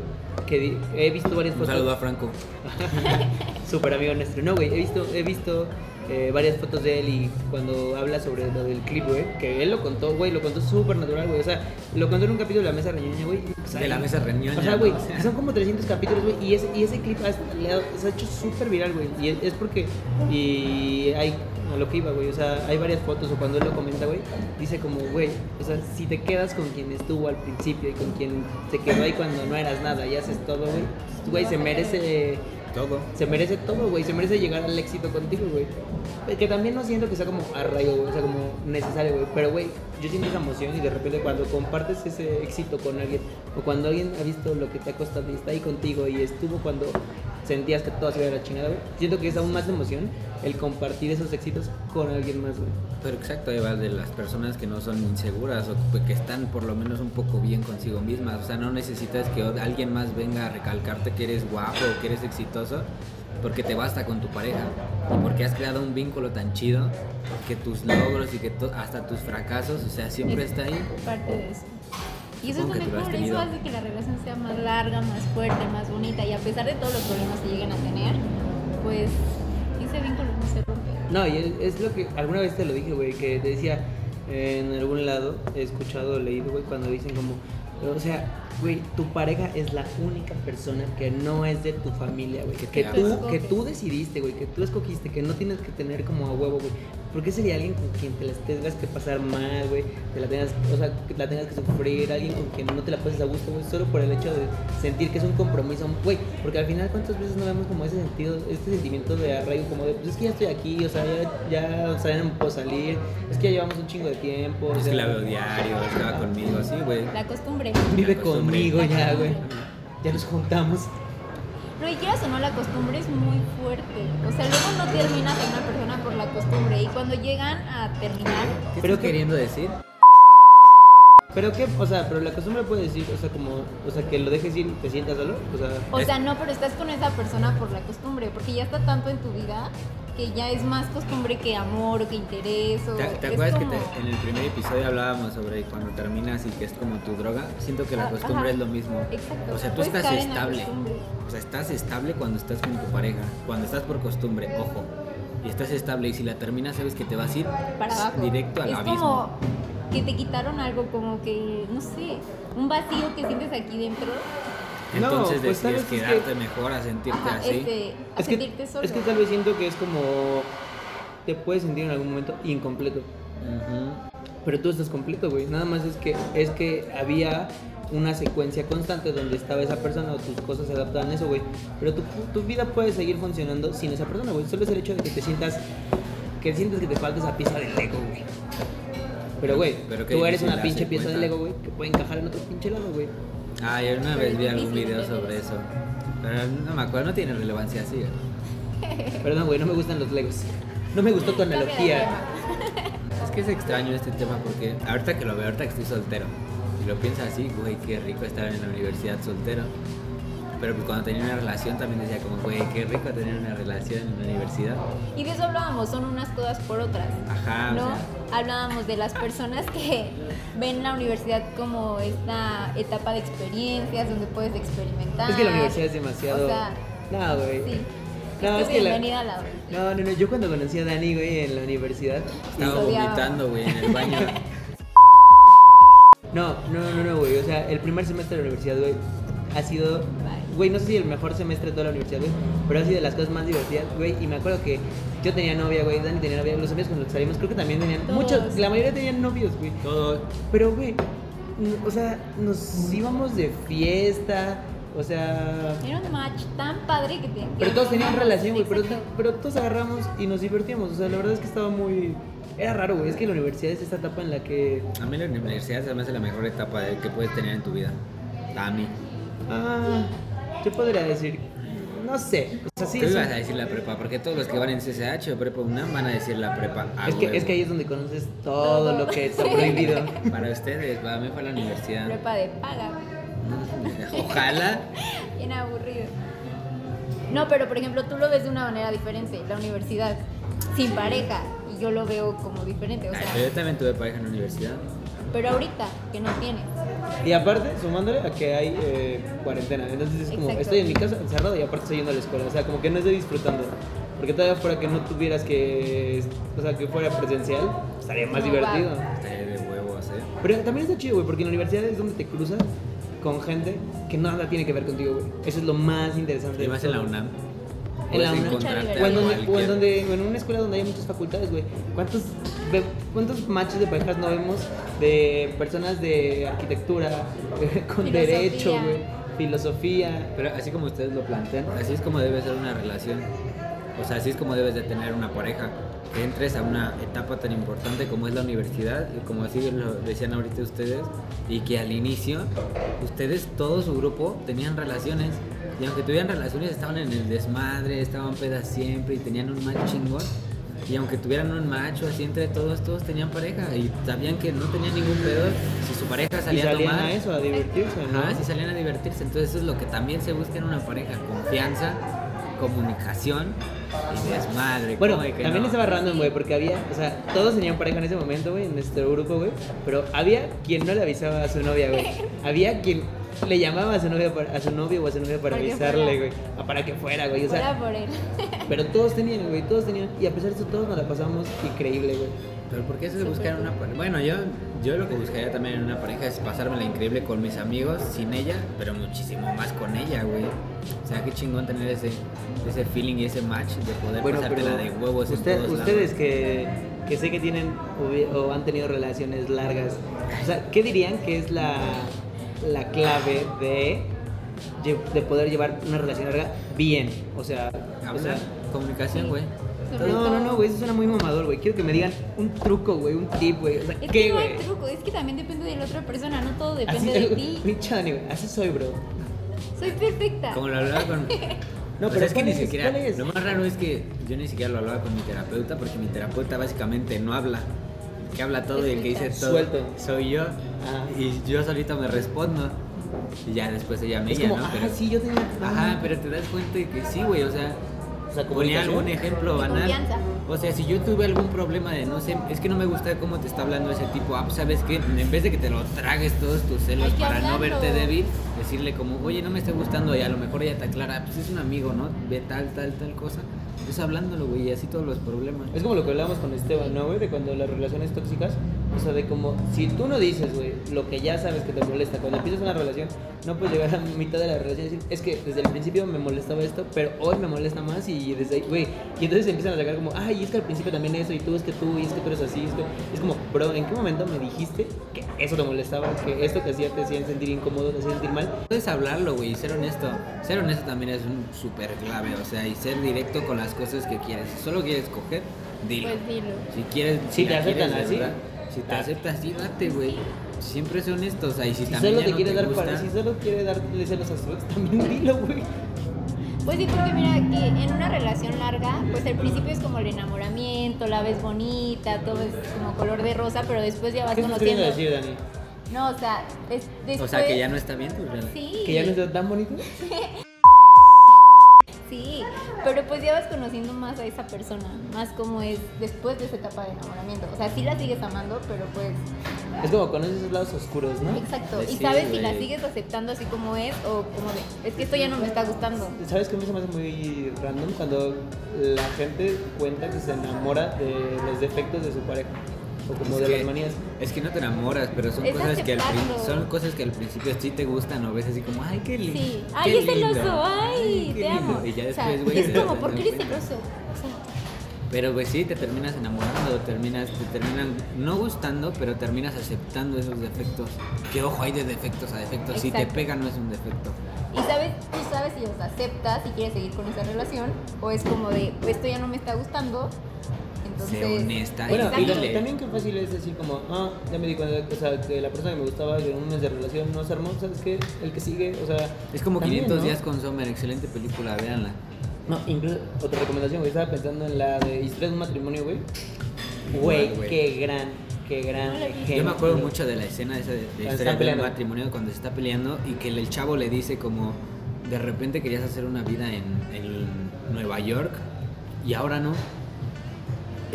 que di- he visto varias Un fotos. saludo a Franco. Súper amigo nuestro. No, güey, he visto, he visto eh, varias fotos de él y cuando habla sobre lo del clip, güey, que él lo contó, güey, lo contó súper natural, güey. O sea, lo contó en un capítulo de la mesa reñoña, güey. pues, De la mesa reñoña, O sea, güey, son como 300 capítulos, güey, y ese, y ese clip ha, le ha- se ha hecho súper viral, güey. Y es, es porque, y hay, a lo que iba, güey, o sea, hay varias fotos, o cuando él lo comenta, güey, dice como, güey, o sea, si te quedas con quien estuvo al principio y con quien se quedó ahí cuando no eras nada y haces todo, güey, güey, se merece Todo. se merece todo, güey. Se merece llegar al éxito contigo, güey. Que también no siento que sea como a rayo, güey. O sea, como necesario, güey. Pero, güey, yo siento esa emoción y de repente cuando compartes ese éxito con alguien o cuando alguien ha visto lo que te ha costado y está ahí contigo y estuvo cuando sentías que todo se iba a la chingada. Siento que es aún más emoción el compartir esos éxitos con alguien más. Pero exacto, ahí de las personas que no son inseguras o que están por lo menos un poco bien consigo mismas. O sea, no necesitas que alguien más venga a recalcarte que eres guapo o que eres exitoso, porque te basta con tu pareja. Y porque has creado un vínculo tan chido que tus logros y que to- hasta tus fracasos, o sea, siempre Es está ahí. Parte de eso. Y eso Supongo es lo mejor, eso hace que la relación sea más larga, más fuerte, más bonita. Y a pesar de todos los problemas que lleguen a tener, pues ese vínculo no se rompe. No, y es, es lo que alguna vez te lo dije, güey, que te decía en algún lado, he escuchado o leído, güey, cuando dicen como, o sea, güey, tu pareja es la única persona que no es de tu familia, güey, Que tú, que tú decidiste, güey, que tú escogiste, que no tienes que tener como a huevo, güey. ¿Por qué sería alguien con quien te las tengas que pasar mal, güey? Te la tengas, o sea, que la tengas que sufrir, alguien con quien no te la pases a gusto, güey, solo por el hecho de sentir que es un compromiso, güey, porque al final cuántas veces no vemos como ese sentido, este sentimiento de arraigo, como de, pues es que ya estoy aquí, o sea, ya, ya, o sea, ya no puedo salir, es que ya llevamos un chingo de tiempo, o Es sea, que la veo diario, estaba conmigo, así, güey. La costumbre. vive La costumbre. conmigo ya, güey, ya nos juntamos. Quieras o no, la costumbre es muy fuerte. O sea, luego no terminas a una persona por la costumbre. Y cuando llegan a terminar, ¿Qué Pero estás que- queriendo decir? Pero qué, o sea, pero la costumbre puede decir, o sea, como, o sea, que lo dejes ir y te sientas solo, o sea, o sea, no, pero estás con esa persona por la costumbre. Porque ya está tanto en tu vida que ya es más costumbre que amor o que interés. O ¿Te, acuerdas como- que te- en el primer episodio hablábamos sobre cuando terminas y que es como tu droga? Siento que la Ah, costumbre ajá. es lo mismo. Exacto. O sea, tú Puedes estás estable. O sea, estás estable cuando estás con tu pareja. Cuando estás por costumbre, ojo. Y estás estable y si la terminas sabes que te vas a ir para abajo. directo al es abismo. como que te quitaron algo, como que, no sé, un vacío que sientes aquí dentro. No, Entonces pues, decides. Es que- quedarte mejor a sentirte Ajá, así. este, a Es que, sentirte solo. es que tal vez siento que es como. Te puedes sentir en algún momento incompleto. Ujú. Pero tú estás completo, güey. Nada más es que, es que había una secuencia constante donde estaba esa persona o tus cosas se adaptaban a eso, güey. Pero tu, tu vida puede seguir funcionando sin esa persona, güey. Solo es el hecho de que te sientas. Que sientes que te falta esa pieza del Lego, güey. Pero, güey, tú eres una pinche pieza de cuenta. Lego, güey, que puede encajar en otro pinche lado, güey. Ah, yo una vez vi algún video sobre eso. Pero no me acuerdo, no tiene relevancia así. Perdón, güey, no me gustan los Legos. No me gustó tu analogía. Es que es extraño este tema porque ahorita que lo veo, ahorita que estoy soltero, y lo piensas así, güey, qué rico estar en la universidad soltero. Pero pues cuando tenía una relación también decía como, güey, qué rico tener una relación en la universidad. Y de eso hablábamos, son unas cosas por otras. Ajá, o ¿no? sea. Hablábamos de las personas que ven la universidad como esta etapa de experiencias donde puedes experimentar. Es que la universidad es demasiado. O sea, no, güey. sí. No, Es que la- bienvenida a la No, no, no. Yo cuando conocí a Dani, güey, en la universidad. Estaba vomitando, güey, en el baño. No, no, no, no, güey. O sea, el primer semestre de la universidad, güey, ha sido. Güey, no sé si el mejor semestre de toda la universidad, güey, pero ha sido de las cosas más divertidas, güey. Y me acuerdo que yo tenía novia, güey, Dani tenía novia, los amigos con los que salimos, creo que también tenían. Todos. Muchos, la mayoría tenían novios, güey. Todo. Pero, güey, o sea, nos íbamos de fiesta, o sea. Era un match tan padre que te. Pero todos tenían relación, güey, pero, pero todos agarramos y nos divertíamos. O sea, la verdad es que estaba muy. Era raro, güey. Es que la universidad es esta etapa en la que. A mí la universidad se me hace la mejor etapa que puedes tener en tu vida. A mí. Ah, yo podría decir. No sé. O sea, sí. Ibas un- a decir la prepa, porque todos los que van en CCH o prepa UNAM van a decir la prepa. es, que, huevo. es que ahí es donde conoces todo lo que está prohibido. Para ustedes, para mí fue la universidad. Prepa de paga. Ojalá. Bien aburrido. No, pero por ejemplo, tú lo ves de una manera diferente, la universidad, sin pareja, y yo lo veo como diferente, o Ay, pero yo también tuve pareja en la universidad. Pero ahorita, que no tienes. Y aparte, sumándole a que hay eh, cuarentena. Entonces es como, Exacto. estoy en mi casa encerrado y aparte estoy yendo a la escuela. O sea, como que no estoy disfrutando. Porque todavía fuera que no tuvieras que. O sea, que fuera presencial, estaría más No, divertido. Estaría de huevos, ¿eh? Pero también está chido, güey, porque en la universidad es donde te cruzas con gente que nada tiene que ver contigo, güey. Eso es lo más interesante. Y más en la. UNAM. En la UNAM. O en, donde, o en, donde- en una escuela donde hay muchas facultades, güey. ¿Cuántos, ve- ¿Cuántos matches de parejas no vemos de personas de arquitectura, con Filosofía. derecho, güey? Filosofía. Pero así como ustedes lo plantean, así es como debe ser una relación. O sea, así es como debes de tener una pareja. Que entres a una etapa tan importante como es la universidad, y como así lo decían ahorita ustedes, y que al inicio ustedes, todo su grupo, tenían relaciones. Y aunque tuvieran relaciones, estaban en el desmadre, estaban pedas siempre y tenían un match chingón. Y aunque tuvieran un macho así entre todos, todos tenían pareja. Y sabían que no tenían ningún pedo si su pareja Y salía a salían tomar. a eso, a divertirse, ¿no? Ajá, sí salían a divertirse. Entonces eso es lo que también se busca en una pareja, confianza, comunicación y desmadre. Bueno, ¿cómo de que también no? estaba random, güey, porque había, o sea, todos tenían pareja en ese momento, güey, en nuestro grupo, güey, pero había quien no le avisaba a su novia, güey. Había quien le llamaba a su novia para- a su novio o a su novia para avisarle, güey, a- para que fuera, güey, o Fuera sea, por él. pero todos tenían, güey, todos tenían y a pesar de eso todos nos la pasamos increíble, güey. Pero ¿por qué eso de Súper buscar una pareja? Bueno, yo, yo lo que buscaría también en una pareja es pasármela increíble con mis amigos, sin ella, pero muchísimo más con ella, güey. O sea, qué chingón tener ese, ese feeling y ese match de poder Bueno, pasártela de huevos usted- en todos ustedes lados. que, que sé que tienen o han tenido relaciones largas, o sea, ¿qué dirían que es la, la clave de, de poder llevar una relación larga bien? O sea, o sea, comunicación, güey. No, no, no, güey, eso suena muy mamador, güey. Quiero que me digan un truco, güey, un tip, güey. O sea, Es ¿qué, que no hay truco, es que también depende de la otra persona, no todo depende Así, de ti. güey, así soy, bro. Soy perfecta. Como lo hablaba con... No, O sea, pero es que ¿cuál ni es? siquiera... Lo más raro es que yo ni siquiera lo hablaba con mi terapeuta porque mi terapeuta básicamente no habla. Que habla todo y el que dice todo Suelto. soy yo. Ah. Y yo solito me respondo. Y ya después ella me ella, ¿no? ah, Pero- sí, yo tenía. Ajá, pero te das cuenta de que sí, güey, o sea, O sea, ponía algún ejemplo banal. O sea, si yo tuve algún problema de no sé, es que no me gusta cómo te está hablando ese tipo, ah, pues, ¿sabes qué? En vez de que te lo tragues todos tus celos que para no verte débil, decirle como, oye, no me está gustando, y a lo mejor ella te aclara, pues es un amigo, ¿no? Ve tal, tal, tal cosa. Es hablándolo, güey, y así todos los problemas. Es como lo que hablábamos con Esteban, ¿no, güey? De cuando las relaciones tóxicas, o sea, de como, si tú no dices, güey, lo que ya sabes que te molesta, cuando empiezas una relación, no puedes llegar a mitad de la relación y decir, es que desde el principio me molestaba esto, pero hoy me molesta más y desde ahí, güey, y entonces empiezan a sacar como, ay, es que al principio también eso, y tú es que tú, y es que tú eres así, es, que... es como, bro, ¿en qué momento me dijiste que eso te molestaba, que esto te hacía, te hacía sentir incómodo, te hacía sentir mal? Puedes hablarlo, güey, y ser honesto. Ser honesto también es un súper clave, o sea, y ser directo con las cosas que quieres. Si solo quieres coger, dilo. Pues dilo. Si quieres, Si te la aceptan así, verdad, si te aceptas así, date, güey. Siempre o sea, y si, Si también solo ya te no quiere te dar gusta, para, si solo quiere darle celos a su ex, también dilo, güey. Pues sí, porque mira que en una relación larga, pues al principio es como el enamoramiento, la ves bonita, todo es como color de rosa, pero después ya vas ¿Qué conociendo. decir, Dani? No, o sea, des- después. o sea, que ya no está bien tu relación. Sí. ¿Que ya no está tan bonito? Sí, pero pues ya vas conociendo más a esa persona, más como es después de esa etapa de enamoramiento. O sea, sí la sigues amando, pero pues. Es como conoces esos lados oscuros, ¿no? Exacto. Y sabes si la sigues aceptando así como es o como de. Es que esto ya no me está gustando. ¿Sabes qué me se me hace muy random? Cuando la gente cuenta que se enamora de los defectos de su pareja. O como Es de que- las manías. Es que no te enamoras, pero son Es cosas que al son cosas que al principio sí te gustan o ves así como, ay, qué lindo. Sí. qué Ay, es lindo, celoso. Ay, qué te lindo". amo. Y ya O sea, después, güey. es te como, das ¿por qué eres celoso? O sea, Pero pues sí, te terminas enamorando, terminas, te terminan no gustando, pero terminas aceptando esos defectos. Que ojo, hay de defectos a defectos. Si te Exacto. pega no es un defecto. Y sabes, tú sabes si los aceptas y quieres seguir con esa relación, o es como de, "Pues, esto ya no me está gustando. Entonces. Sé honesta Bueno, y también qué fácil es decir como, ah, ya me di cuenta, o sea, que la persona que me gustaba en un mes de relación no se armó, ¿sabes qué? El que sigue, o sea... Es como también, 500 ¿no? días con Sommer, excelente película, véanla. No, incluso, otra recomendación, güey, estaba pensando en la de Historia de un matrimonio, güey. Güey, qué gran, qué gran No ejemplo. Yo me acuerdo mucho de la escena esa de, de historia de un peleando. matrimonio cuando se está peleando y que el, el chavo le dice como de repente querías hacer una vida en, en Nueva York y ahora no.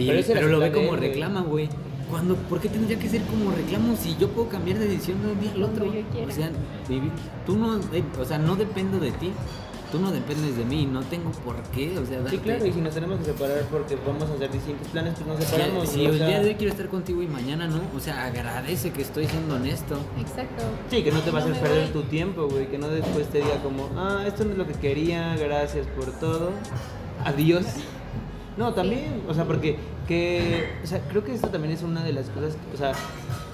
Y- Pero lo ve como reclama, güey. Cuando, ¿Por qué tendría que ser como reclamo si yo puedo cambiar de decisión de un día al otro? O sea, tú no, eh, o sea, no dependo de ti. Tú no dependes de mí, no tengo por qué, o sea, Sí, darte- claro, y si nos tenemos que separar porque vamos a hacer distintos planes, pues nos Si, separamos. si o el sea, día de hoy quiero estar contigo y mañana no, o sea, agradece que estoy siendo honesto. Exacto. Sí, que no te va a hacer perder voy. tu tiempo, güey. Que no después te diga como, ah, esto no es lo que quería, gracias por todo. Adiós. No, también, o sea, porque que, o sea, creo que esto también es una de las cosas, o sea,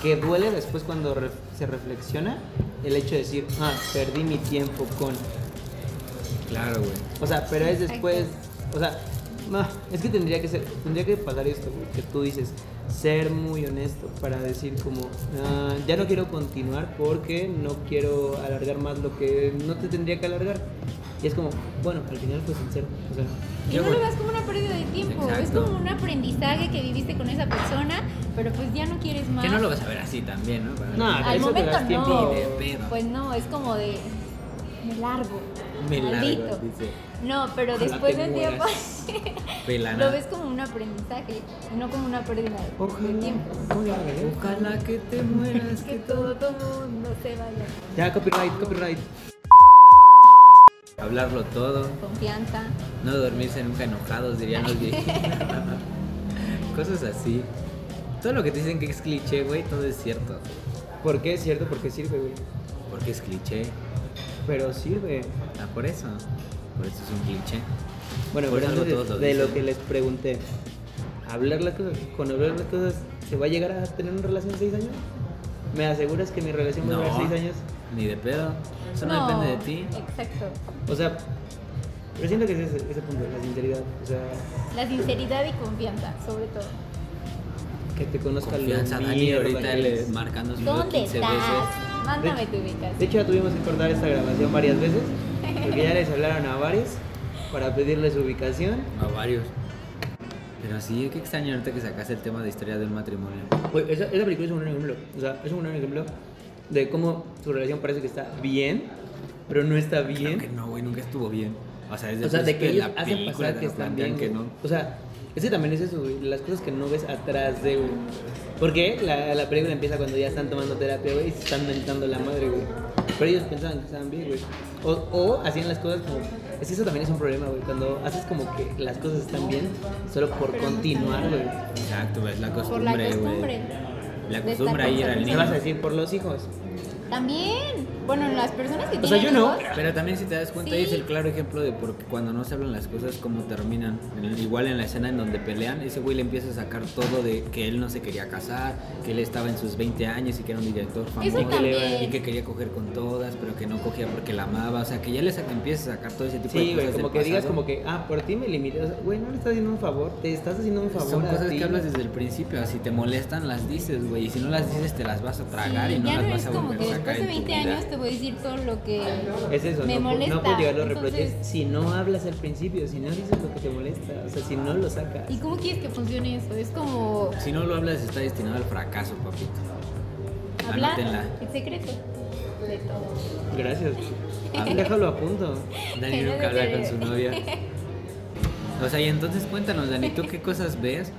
que duele después cuando re- se reflexiona el hecho de decir, ah, perdí mi tiempo con. Claro, güey. O sea, pero es después, o sea, no, es que tendría que ser, tendría que pasar esto, güey, que tú dices, ser muy honesto para decir como, "Ah, ya no quiero continuar porque no quiero alargar más lo que no te tendría que alargar. Y es como, bueno, al final fue sincero, o sea, Y Yo no lo veas como una pérdida de tiempo, es como un aprendizaje que viviste con esa persona, pero pues ya no quieres más. Que no lo vas a ver así también, ¿no? Para- No, Al momento no. De. Pues no, es como de. Me largo. Me largo, maldito. dice. No, pero Ojalá después del tiempo lo ves como un aprendizaje y no como una pérdida de tiempo. Ojalá que te mueras, Que todo, todo mundo se vaya. Ya, copyright, copyright. Hablarlo todo, Confianza. no dormirse nunca enojados, dirían los viejitos. Cosas así. Todo lo que te dicen que es cliché, güey, todo es cierto. ¿Por qué es cierto? Porque sirve, güey. Porque es cliché. Pero sirve. Ah, por eso. Por eso es un cliché. Bueno, Por pero eso entonces, todos lo de lo que les pregunté, hablar las cosas, con hablar las cosas, ¿se va a llegar a tener una relación de seis años? ¿Me aseguras que mi relación va a durar seis años? Ni de pedo. Eso no, depende de ti. Exacto. O sea, pero siento que es ese, ese punto, la sinceridad. O sea, La sinceridad y confianza, sobre todo. que te conozca Confianza, Dani ahorita le marcando su ¿Dónde 15 estás? veces. Mándame tu ubicación. De hecho, ya tuvimos que cortar esta grabación varias veces, porque ya les hablaron a varios para pedirle su ubicación. A varios. Pero sí, qué extraño ahorita que sacaste el tema de historia del matrimonio. Esa, esa película es un buen ejemplo. O sea, es un buen ejemplo de cómo su relación parece que está bien, pero no está Claro bien. que no, güey, nunca estuvo bien. O sea, desde O sea, de que la hacen película pasar que están bien, que güey. no. O sea, ese también es eso, güey. Las cosas que no ves atrás de, güey. Porque la, la película empieza cuando ya están tomando terapia, güey, y se están mentando la madre, güey. Pero ellos pensaban que estaban bien, güey. O, o hacían las cosas como... Es que eso también es un problema, güey. Cuando haces como que las cosas están bien solo por continuar, güey. Exacto, es la Por costumbre, güey. Costumbre estar ahí era el con ¿Qué niño. vas a decir por los hijos? También. Bueno, las personas que O sea, tienen yo no. hijos, Pero también si te das cuenta, Sí. es el claro ejemplo de porque cuando no se hablan las cosas, cómo terminan. Igual en la escena en donde pelean, ese güey le empieza a sacar todo de que él no se quería casar, que él estaba en sus 20 años y que era un director famoso y que quería coger con todas, pero que no cogía porque la amaba. O sea, que ya le saca, empieza a sacar todo ese tipo de Sí, cosas. güey, como del que digas como que, ah, por ti me limité. O sea, güey, no le estás haciendo un favor, te estás haciendo un favor Son a cosas ti. que hablas desde el principio. Si te molestan, las dices, güey. Y si no las dices, te las vas a tragar sí, y no ya las no vas es a volver que a sacar después de en tu 20 vida. años te voy a decir todo lo que Es eso, me no, molesta. no puedes llegar a los reproches si no hablas al principio, si no dices lo que te molesta, o sea, si no lo sacas. ¿Y cómo quieres que funcione eso? Es como Si no lo hablas, está destinado al fracaso, papito. hablar Anótenla. el secreto de todo. Gracias. Habla. Déjalo a punto. Dani nunca habla con su novia. O sea, y entonces cuéntanos, Dani, ¿tú qué cosas ves?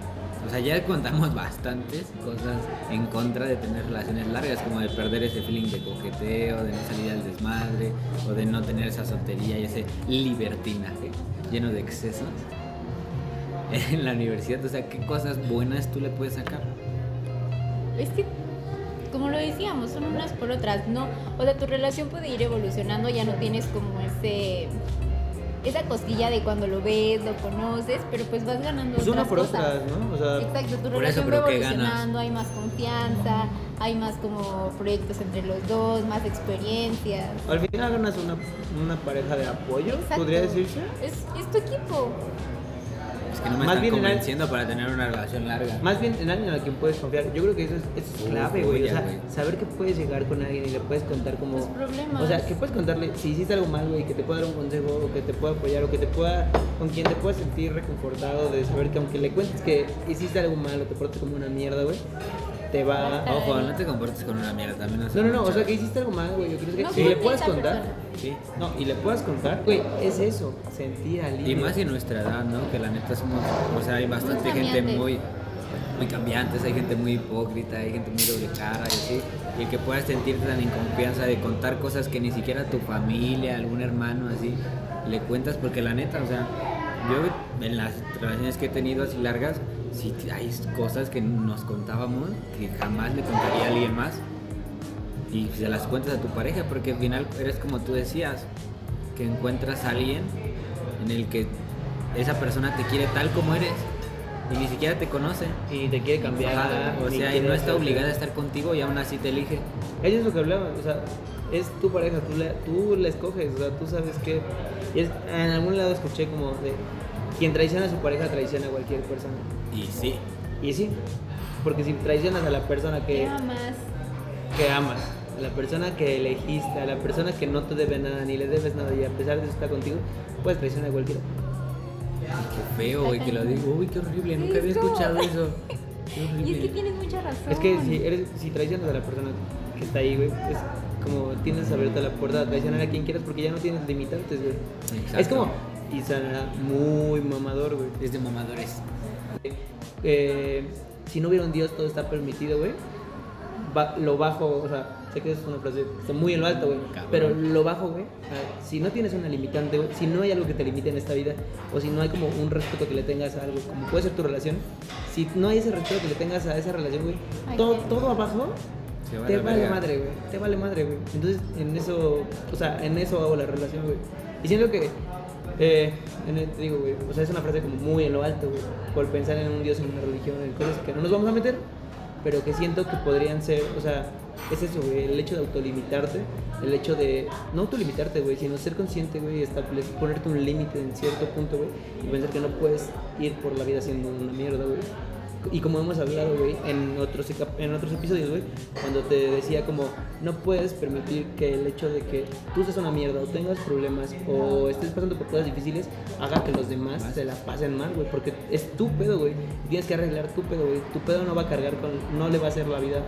O sea, ya contamos bastantes cosas en contra de tener relaciones largas, como de perder ese feeling de coqueteo, de no salir al desmadre, o de no tener esa soltería y ese libertinaje lleno de excesos en la universidad. O sea, ¿qué cosas buenas tú le puedes sacar? Es que, como lo decíamos, son unas por otras, ¿no? O sea, tu relación puede ir evolucionando, ya no tienes como ese esa cosquilla de cuando lo ves, lo conoces, pero pues vas ganando Pues una otras por cosas. otras, ¿no? O sea, Exacto, tu relación va evolucionando, hay más confianza, hay más como proyectos entre los dos, más experiencias. al final ganas una, una pareja de apoyo, Exacto. podría decirse. Es, es tu equipo. Que no me Más están bien en el- convenciendo para tener una relación larga. Más bien en alguien a quien puedes confiar. Yo creo que eso es, eso es clave, güey. O sea, güey. saber que puedes llegar con alguien y le puedes contar como... Tus problemas. O sea, que puedes contarle si hiciste algo mal, güey, que te pueda dar un consejo, o que te pueda apoyar, o que te pueda... Con quien te puedas sentir reconfortado de saber que aunque le cuentes que hiciste algo mal o te portes como una mierda, güey, te va... Ojo, no te comportes con una mierda también. No, no, no, o sea, que hiciste algo mal, güey. Yo creo que No si le puedes contar... persona. Sí. No, y le puedas contar, güey, es eso, sentir alivio. Y más en nuestra edad, ¿no? Que la neta somos, o sea, hay bastante Muy gente muy, muy cambiantes, hay gente muy hipócrita, hay gente muy doble cara y así. Y el que puedas sentirte tan en confianza de contar cosas que ni siquiera tu familia, algún hermano así, le cuentas, porque la neta, o sea, yo en las relaciones que he tenido así largas, sí hay cosas que nos contábamos que jamás le contaría a alguien más. Y se las cuentas a tu pareja, porque al final eres como tú decías, que encuentras a alguien en el que esa persona te quiere tal como eres y ni siquiera te conoce. Y te quiere cambiar. Ajá, o sea, y no está obligada a estar contigo y aún así te elige. Eso es lo que hablaba, o sea, es tu pareja, tú la, tú la escoges, o sea, tú sabes que... y es- en algún lado escuché como de... Quien traiciona a su pareja traiciona a cualquier persona. Y sí, Y sí, porque si traicionas a la persona ¿Qué que, amas? que amas, a la persona que elegiste, a la persona que no te debe nada, ni le debes nada, y a pesar de eso está contigo, puedes traicionar a cualquiera. qué feo, güey, que lo digo. Uy, qué horrible, nunca había escuchado eso. Qué Y es que tienes mucha razón. Es que si, eres, si traicionas a la persona que está ahí, güey, es como tienes abierta la puerta a traicionar a quien quieras porque ya no tienes limitantes, güey. Exacto. Es como, y sonará muy mamador, güey. Es de mamadores. Eh, si no hubiera un Dios, todo está permitido, güey. Ba- lo bajo, o sea, sé que es una frase que está muy en lo alto, güey. Cabrón. Pero lo bajo, güey. ah, Si no tienes una limitante, güey, si no hay algo que te limite en esta vida, o si no hay como un respeto que le tengas a algo, como puede ser tu relación, si no hay ese respeto que le tengas a esa relación, güey, todo, todo abajo te vale madre, güey. Te vale madre, güey. Entonces, en eso, o sea, en eso hago la relación, güey. Y siento que, eh, en digo, güey, o sea, es una frase como muy en lo alto, güey. Por pensar en un Dios, en una religión, en cosas que no nos vamos a meter, pero que siento que podrían ser, o sea, es eso, güey, el hecho de autolimitarte, el hecho de, no autolimitarte, güey, sino ser consciente, güey, establecer, ponerte un límite en cierto punto, güey, y pensar que no puedes ir por la vida siendo una mierda, güey. Y como hemos hablado, güey, en otros, en otros episodios, güey, cuando te decía como, no puedes permitir que el hecho de que tú seas una mierda o tengas problemas o estés pasando por cosas difíciles haga que los demás se la pasen mal, güey, porque es tu pedo, güey. Tienes que arreglar tu pedo, güey. Tu pedo no va a cargar con, no le va a hacer la vida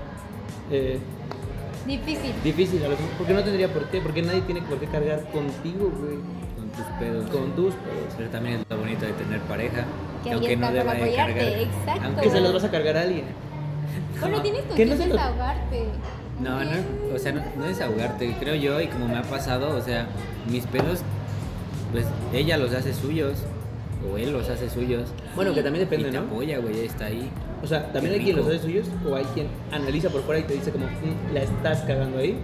eh, Difícil. difícil a los demás, porque no tendría por qué, porque nadie tiene por qué cargar contigo, güey. tus pedos. con tus pedos. Pero también es lo bonito de tener pareja. Que aunque no deba de apoyarte, exacto. aunque Que se los vas a cargar a alguien. Bueno, tienes con Que no se desahogarte. No, no, o sea, no, no desahogarte, creo yo, y como me ha pasado, o sea, mis pedos, pues ella los hace suyos, o él los hace suyos. Bueno, que también depende, y te ¿no? apoya, güey, está ahí. O sea, también hay quien los hace suyos o hay quien analiza por fuera y te dice como, "Mm, la estás cagando ahí,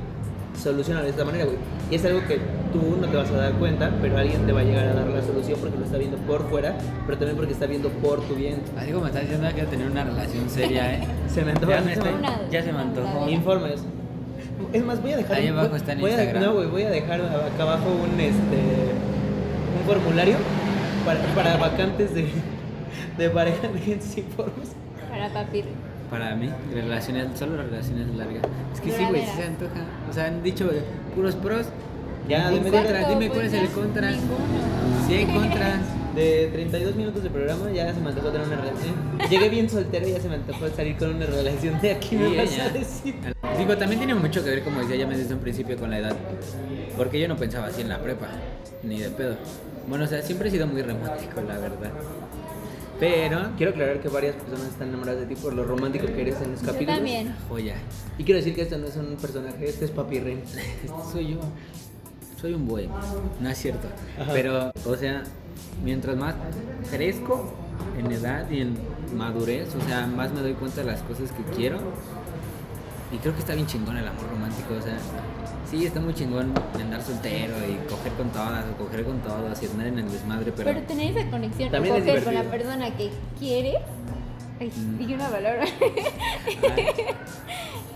soluciona de esta manera, güey. Y es algo que tú no te vas a dar cuenta, pero alguien te va a llegar a dar la solución porque lo está viendo por fuera, pero también porque está viendo por tu bien. Así como me estás diciendo, quiero tener una relación seria, ¿eh? Se me antoja. Ya, me estoy- Una- ya se me antojó. Informes. Es más, voy a dejar. Ahí abajo está en voy a- Instagram. no, güey, voy a dejar acá abajo un este un formulario para, para vacantes de, de pareja de gente informes. Para papi. Para mí, relaciones, solo relaciones largas. Es que sí, güey, sí se antoja. O sea, han dicho puros pros. Ya, dime, contra, dime cuál pues es el contra. Sí hay contras. De 32 minutos de programa ya se me antojó tener una relación. Llegué bien soltero y ya se me antojó salir con una relación de aquí, me Sí, vas ya. a decir. Digo, también tiene mucho que ver, como decía ya me desde un principio, con la edad. Porque yo no pensaba así en la prepa, ni de pedo. Bueno, o sea, siempre he sido muy romántico, la verdad. Pero, Quiero aclarar que varias personas están enamoradas de ti por lo romántico que eres en los Yo capítulos. también. joya, Y quiero decir que esto no es un personaje, este es Papi Ren. este soy yo. Soy un bohemio, no es cierto. Ajá. Pero, o sea, mientras más crezco en edad y en madurez, o sea, más me doy cuenta de las cosas que quiero. Y creo que está bien chingón el amor romántico, o sea, sí, está muy chingón andar soltero y coger con todas, o coger con todas y andar en el desmadre, pero... Pero tener esa conexión, También coger con la persona que quieres. Ay, Mm. dije una palabra.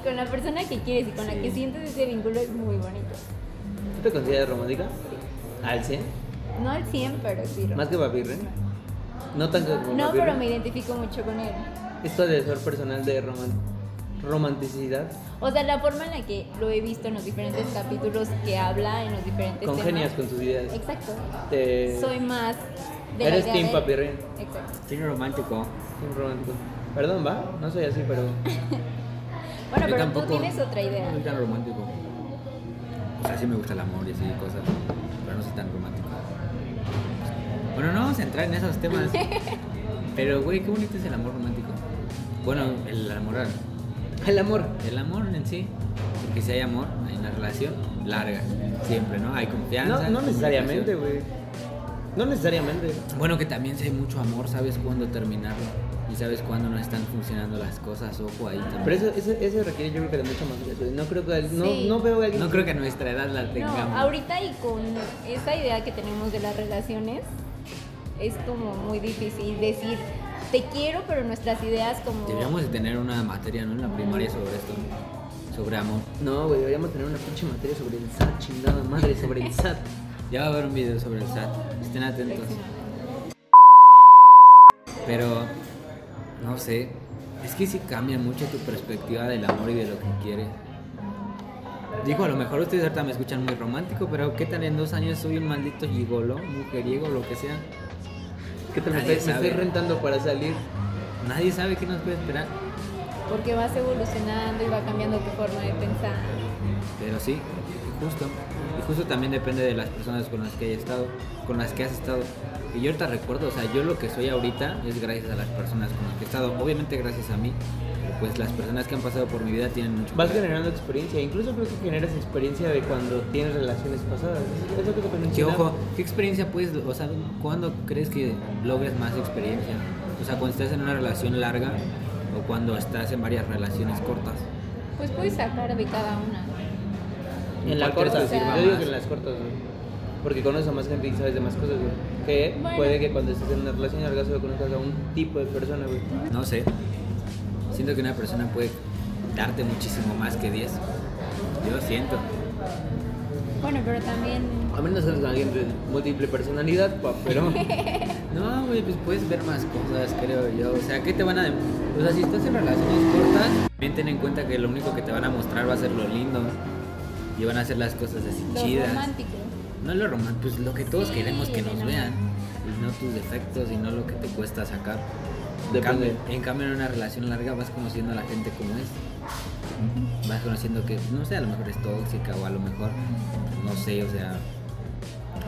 Con la persona que quieres y con la que sientes ese vínculo es muy bonito. ¿Tú te consideras romántica? ¿Al 100? No al 100, pero sí. ¿Más que Papi Ren? No tanto como No, Papi pero Ren. me identifico mucho con él. Esto de ser personal de roman- romanticidad. O sea, la forma en la que lo he visto en los diferentes capítulos que habla, en los diferentes Congenias temas. con tus ideas. Exacto. Te- Soy más de la Eres idea Team de-. Exacto. Tiene romántico. Team romántico. Perdón, va, no soy así, pero. Bueno, Yo pero tampoco. tú tienes otra idea. No soy tan romántico. O sea, sí me gusta el amor y así cosas, pero no soy tan romántico. Bueno, no vamos a entrar en esos temas. Pero, güey, qué bonito es el amor romántico. Bueno, el enamorar. El amor. El amor en sí. Porque si hay amor, hay una relación larga. Siempre, ¿no? Hay confianza. No, no necesariamente, güey. No necesariamente. Bueno, que también si hay mucho amor, sabes cuándo terminarlo. Y sabes cuándo no están funcionando las cosas. Ojo ahí también. Pero eso, eso, eso requiere, yo creo que de mucha madurez. No creo que. No, Sí. no veo a alguien. No creo que a nuestra edad la No, tengamos. ahorita y con esa idea que tenemos de las relaciones, es como muy difícil decir, te quiero, pero nuestras ideas como... Deberíamos de tener una materia, ¿no? En la primaria sobre esto. Sobre amor. No, güey, deberíamos tener una pinche materia sobre el SAT, chingada madre, sobre el SAT. Ya va a haber un video sobre el SAT. Estén atentos. Pero, no sé. Es que sí cambia mucho tu perspectiva del amor y de lo que quieres. Digo, a lo mejor ustedes ahorita me escuchan muy romántico, pero ¿qué tal en dos años soy un maldito gigolo, mujeriego, lo que sea? ¿Qué tal? Me estoy, me estoy rentando para salir. Nadie sabe qué nos puede esperar. Porque vas evolucionando y va cambiando tu forma de pensar. Pero sí, justo. Y justo también depende de las personas con las que hayas estado, con las que has estado. Y yo ahorita recuerdo, o sea, yo lo que soy ahorita es gracias a las personas con las que he estado. Obviamente gracias a mí, pues las personas que han pasado por mi vida tienen mucho Vas generando experiencia, incluso creo que generas experiencia de cuando tienes relaciones pasadas. Es lo que te mencionaba. ojo, ¿qué experiencia puedes, o sea, cuándo crees que logres más experiencia? O sea, cuando estás en una relación larga o cuando estás en varias relaciones cortas. Pues puedes sacar de cada una. En la ¿Cuál crees corta, sí, yo digo que en las cortas. Porque conoces a más gente y sabes de más cosas, güey. Que Bueno. puede que cuando estés en una relación larga solo conozcas a un tipo de persona, güey. No sé. Siento que una persona puede darte muchísimo más que 10. Yo siento. Bueno, pero también... A menos que seas alguien de múltiple personalidad, pa, pero. No, güey, pues puedes ver más cosas, creo yo. O sea, ¿qué te van a... O sea, si estás en relaciones cortas, también ten en cuenta que lo único que te van a mostrar va a ser lo lindo. Y van a hacer las cosas así Lo chidas. romántico. No lo romántico, pues lo que todos Sí, queremos que nos vean. Y no tus defectos y no lo que te cuesta sacar. En Depende. cambio, en cambio, en una relación larga vas conociendo a la gente como es. Vas conociendo que, no sé, a lo mejor es tóxica o a lo mejor, no sé, o sea,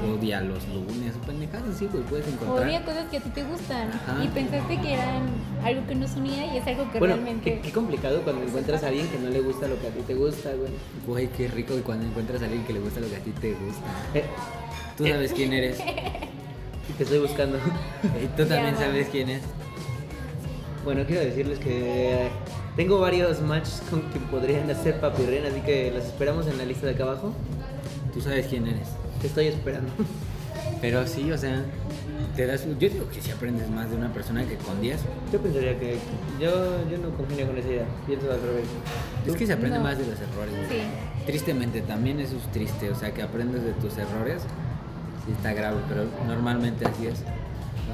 odia los lunes, pendejadas así, güey, puedes encontrar. Odia cosas que a ti te gustan Ajá. y pensaste que eran algo que nos unía y es algo que Bueno, realmente... qué, qué complicado cuando encuentras a alguien que no le gusta lo que a ti te gusta, güey. Güey, qué rico cuando encuentras a alguien que le gusta lo que a ti te gusta. Eh, Tú sabes quién eres. y te estoy buscando. Y tú también sabes quién es. Bueno, quiero decirles que tengo varios matches con que podrían hacer papirren, así que los esperamos en la lista de acá abajo. Tú sabes quién eres. Te estoy esperando. Pero sí, o sea, te das. Yo digo que si aprendes más de una persona que con 10. Yo pensaría que yo, yo no congenio con esa idea, pienso al revés. Es que se aprende No. más de los errores. Sí. Tristemente, también eso es triste. O sea, que aprendes de tus errores. Sí, está grave, pero normalmente así es.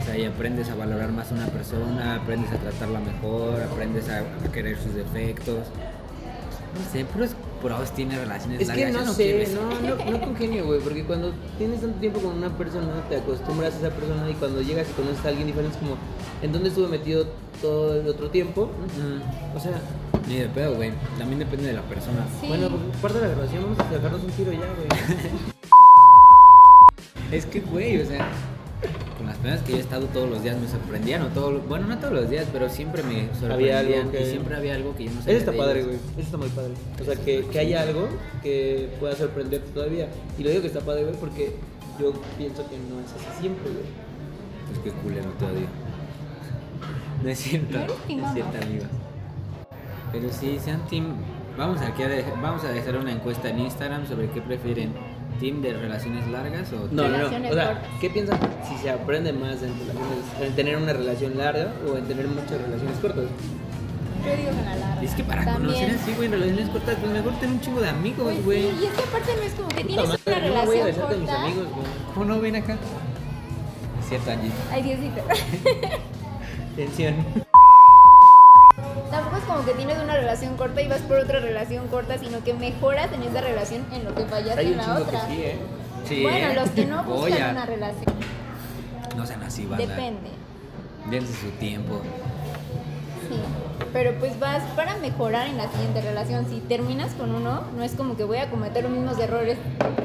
O sea, y aprendes a valorar más a una persona, aprendes a tratarla mejor, aprendes a querer sus defectos. No sé, puros pros tiene relaciones Es que largas. no Yo quiero sé, no, no, no congenio, güey, porque cuando tienes tanto tiempo con una persona, te acostumbras a esa persona y cuando llegas y conoces a alguien diferente es como, ¿en dónde estuve metido todo el otro tiempo? Mm, O sea, ni de pedo, güey. También depende de la persona. Sí. bueno, pues, parte de la grabación vamos a sacarnos un tiro ya, güey. Es que, güey, o sea, con las personas que yo he estado todos los días me sorprendían, o todo, bueno, no todos los días, pero siempre me sorprendían Había algo que- y siempre había algo que yo no sabía. Eso está de padre, güey. Eso está muy padre. O sea, que, que haya algo que pueda sorprenderte todavía. Y lo digo que está padre, güey, porque yo pienso que no es así siempre, güey. Pues qué culero te odio. No es cierto, no es cierto, amigo. Pero sí, sean team. Vamos aquí a vamos a dejar una encuesta en Instagram sobre qué prefieren, team de relaciones largas o No, no, no. Relaciones O sea, cortas. ¿qué piensan si se aprende más en, relaciones, en tener una relación larga o en tener muchas relaciones cortas? Yo digo que la larga. Es que para También. conocer así, güey, relaciones cortas, pues mejor tener un chingo de amigos, Pues güey. sí, y es que aparte no es como que tienes madre, una no voy a relación besarte a mis corta. amigos, güey. ¿Cómo no ven acá? Es cierto, Angie. Ay, Diosito. Tensión. Tampoco es como que tienes una relación corta y vas por otra relación corta, sino que mejoras en esa relación en lo que fallaste Hay en la otra. que sí, ¿eh? Sí, bueno, los que no buscan Oye, una relación. No sean así, banda. Depende. Dense su tiempo. Sí. Pero pues vas para mejorar en la siguiente relación. Si terminas con uno, no es como que voy a cometer los mismos errores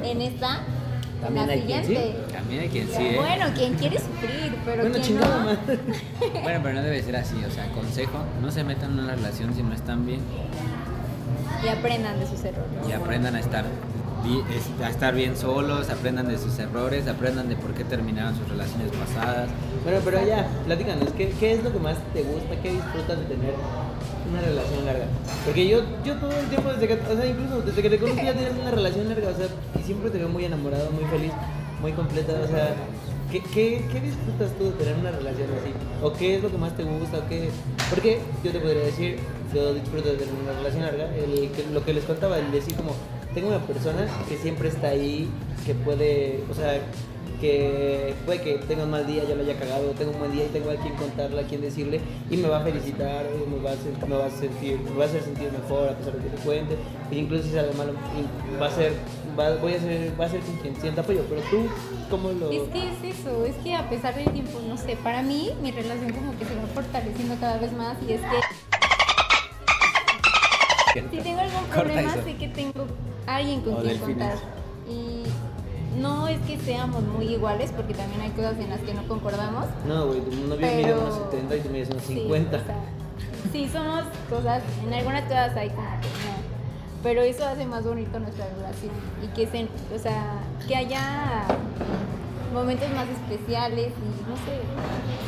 en esta, También la hay quien siguiente. También hay quien sí, ¿eh? Bueno, quien quiere sufrir, pero Bueno, quien no. Bueno, pero no debe ser así. O sea, consejo, no se metan en una relación si no están bien Y aprendan de sus errores. y aprendan a estar, a estar bien solos, aprendan de sus errores, aprendan de por qué terminaron sus relaciones pasadas. Bueno, pero ya, platícanos, ¿qué, ¿qué es lo que más te gusta? ¿Qué disfrutas de tener una relación larga? Porque yo, yo todo el tiempo, desde que, o sea, incluso desde que te conocí ya tienes una relación larga, o sea, y siempre te veo muy enamorado, muy feliz, muy completa, o sea, ¿qué, qué, qué disfrutas tú de tener una relación así? ¿O qué es lo que más te gusta? ¿O qué? Porque yo te podría decir, yo disfruto de tener una relación larga, el, lo que les contaba, el decir como, tengo una persona que siempre está ahí, que puede, o sea, que puede que tenga un mal día, yo lo haya cagado, tengo un buen día y tengo a quien contarle, a quien decirle y me va a felicitar, o me va a, hacer, me va a sentir, me va a hacer sentir mejor a pesar de que te cuente, e incluso si es algo malo, va a ser, va, voy a ser, va a ser con quien sienta apoyo, pero tú, ¿cómo lo...? Es que es eso, es que a pesar del tiempo, no sé, para mí mi relación como que se va fortaleciendo cada vez más y es que si tengo algún problema sé que tengo alguien con quien contar. No es que seamos muy iguales porque también hay cosas en las que no concordamos. No, güey, tu novio Pero- mide unos 70 y tú mides unos Sí, 50. o sea, Sí, somos cosas, en algunas cosas hay como que no. Pero eso hace más bonito nuestra relación. Y que se, o sea, que haya momentos más especiales y no sé,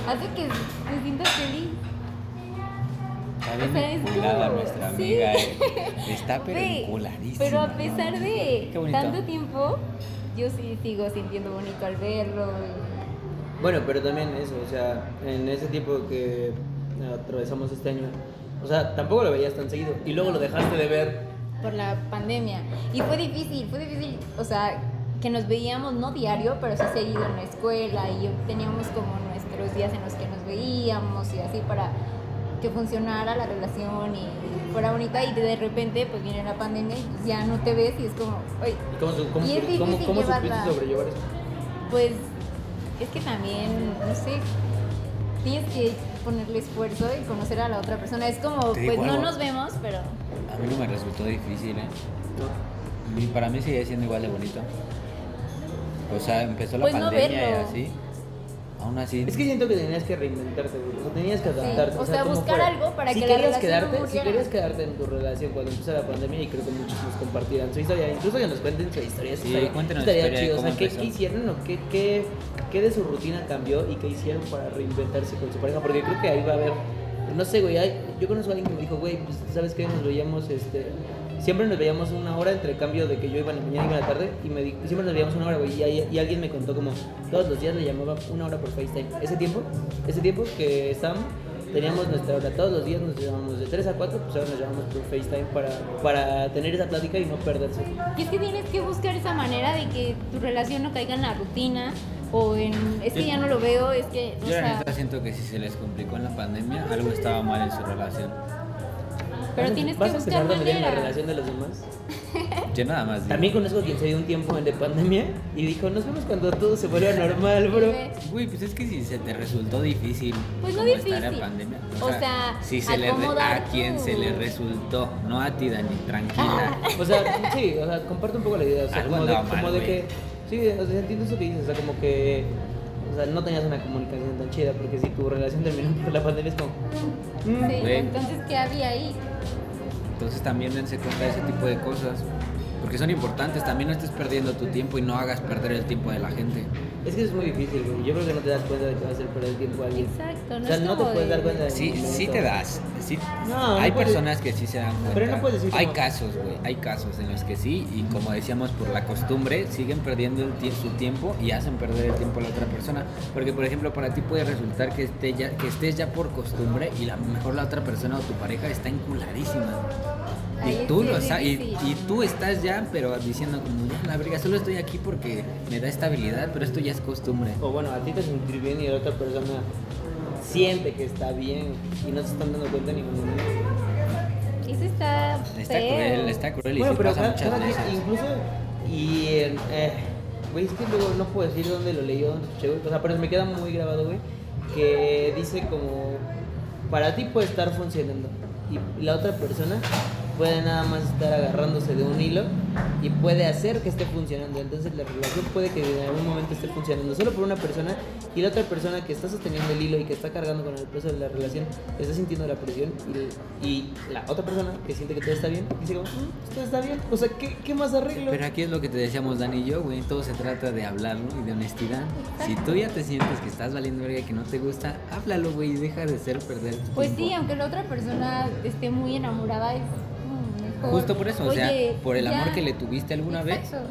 hace que te sientas feliz. Está nuestra sí. amiga, eh. Está pero. Pero a pesar de tanto tiempo, yo sí sigo sintiendo bonito al verlo. y- Bueno, pero también eso, o sea, en ese tiempo que atravesamos este año, o sea, tampoco lo veías tan seguido y luego lo dejaste de ver. por la pandemia. Y fue difícil, fue difícil, o sea, que nos veíamos no diario, pero sí seguido en la escuela y teníamos como nuestros días en los que nos veíamos y así para que funcionara la relación y fuera bonita y de repente pues viene la pandemia y pues, ya no te ves y es como, oye, ¿Y cómo, cómo, Y es cómo, difícil cómo supiste llevarla. sobrellevar eso? pues es que también, no sé, tienes que ponerle esfuerzo y conocer a la otra persona. Es como, pues no nos vemos, pero A mí no me resultó difícil, ¿eh? No. Y para mí sigue siendo igual de bonito. O sea, empezó la Pues pandemia y así. Aún así. Es que siento que tenías que reinventarte, güey. O sea, tenías que adaptarte. o sea, como buscar algo para si que la no quedarte, Si querías quedarte en tu relación cuando empezó la pandemia, y creo que muchos nos compartirán su historia, incluso que nos cuenten su historia. Sí, estaría- cuéntenos estaría historia chido. O sea, ¿qué, qué hicieron o qué, qué, qué de su rutina cambió y qué hicieron para reinventarse con su pareja? Porque creo que ahí va a haber. No sé, güey. yo conozco a alguien que me dijo, güey, pues, ¿sabes qué? Nos veíamos, este. Siempre nos veíamos una hora entre cambio de que yo iba en la mañana y iba en la tarde y me di- siempre nos veíamos una hora, güey. Y, y alguien me contó como todos los días le llamaba una hora por FaceTime. Ese tiempo, ese tiempo que estábamos, teníamos nuestra hora. Todos los días nos llevábamos de 3 a 4, pues ahora nos llamamos por FaceTime para, para tener esa plática y no perderse. Y es que tienes que buscar esa manera de que tu relación no caiga en la rutina o en es que ya no lo veo, es que o Yo la neta siento que si se les complicó en la pandemia, algo estaba mal en su relación. Pero ¿Vas a- tienes ¿Vas que a empezar buscar a meter en la relación de los demás? Yo nada más digo. También conozco a quien se dio un tiempo en de pandemia y dijo, nos vemos cuando todo se vuelva normal, bro. Güey, pues es que si se te resultó difícil Pues no como estar difícil. en pandemia. O sea, si se le re- acomodar a quien se le resultó, no a ti, Dani, tranquila. O sea, sí, o sea, comparte un poco la idea. O sea, Algo como de, mal, como de que. Sí, o sea, entiendo eso que dices. O sea, como que. O sea, no tenías una comunicación tan chida. Porque si tu relación terminó por la pandemia, es como. mm, Sí, entonces ¿qué había ahí? Entonces también dense cuenta de ese tipo de cosas. Porque son importantes. También no estés perdiendo tu tiempo y no hagas perder el tiempo de la gente. Es que eso es muy difícil, güey. Yo creo que no te das cuenta de que va a hacer perder el tiempo a alguien. Exacto, no o sea, es no te puedes de- dar cuenta de Sí, sí te das. Sí, No, hay no puedes- personas que sí se dan cuenta. Pero no puedes decir Hay como- casos, güey. Hay casos en los que sí. Y como decíamos, por la costumbre, siguen perdiendo el su tiempo y hacen perder el tiempo a la otra persona. Porque, por ejemplo, para ti puede resultar que, esté ya, que estés ya por costumbre y a lo mejor la otra persona o tu pareja está enculadísima. Y tú, lo es sa- y, tú estás ya, pero diciendo como, ya, la verga, solo estoy aquí porque me da estabilidad, pero esto ya es costumbre. O bueno, a ti te sentir bien y la otra persona siente que está bien y no se están dando cuenta en ningún momento. Eso está Está feo. cruel, está cruel y Bueno, sí pero pasa cada, muchas cada quien, veces. incluso, y eh, güey, es que luego no puedo decir dónde lo leí o dónde escuché, güey, o sea, pero me queda muy grabado, güey, que dice como, para ti puede estar funcionando y la otra persona puede nada más estar agarrándose de un hilo y puede hacer que esté funcionando, entonces la relación puede que en algún momento esté funcionando solo por una persona y la otra persona que está sosteniendo el hilo y que está cargando con el peso de la relación está sintiendo la presión y, y la otra persona que siente que todo está bien dice como, "Mm, todo está bien, o sea, ¿qué, qué más arreglo? Pero aquí es lo que te decíamos Dani y yo, güey. Todo se trata de hablarlo y de honestidad. Si tú ya te sientes que estás valiendo verga y que no te gusta, háblalo, güey, y deja de ser perder tu Pues sí, aunque la otra persona esté muy enamorada es. Justo por eso, o sea, por el amor que le tuviste alguna vez, Exacto.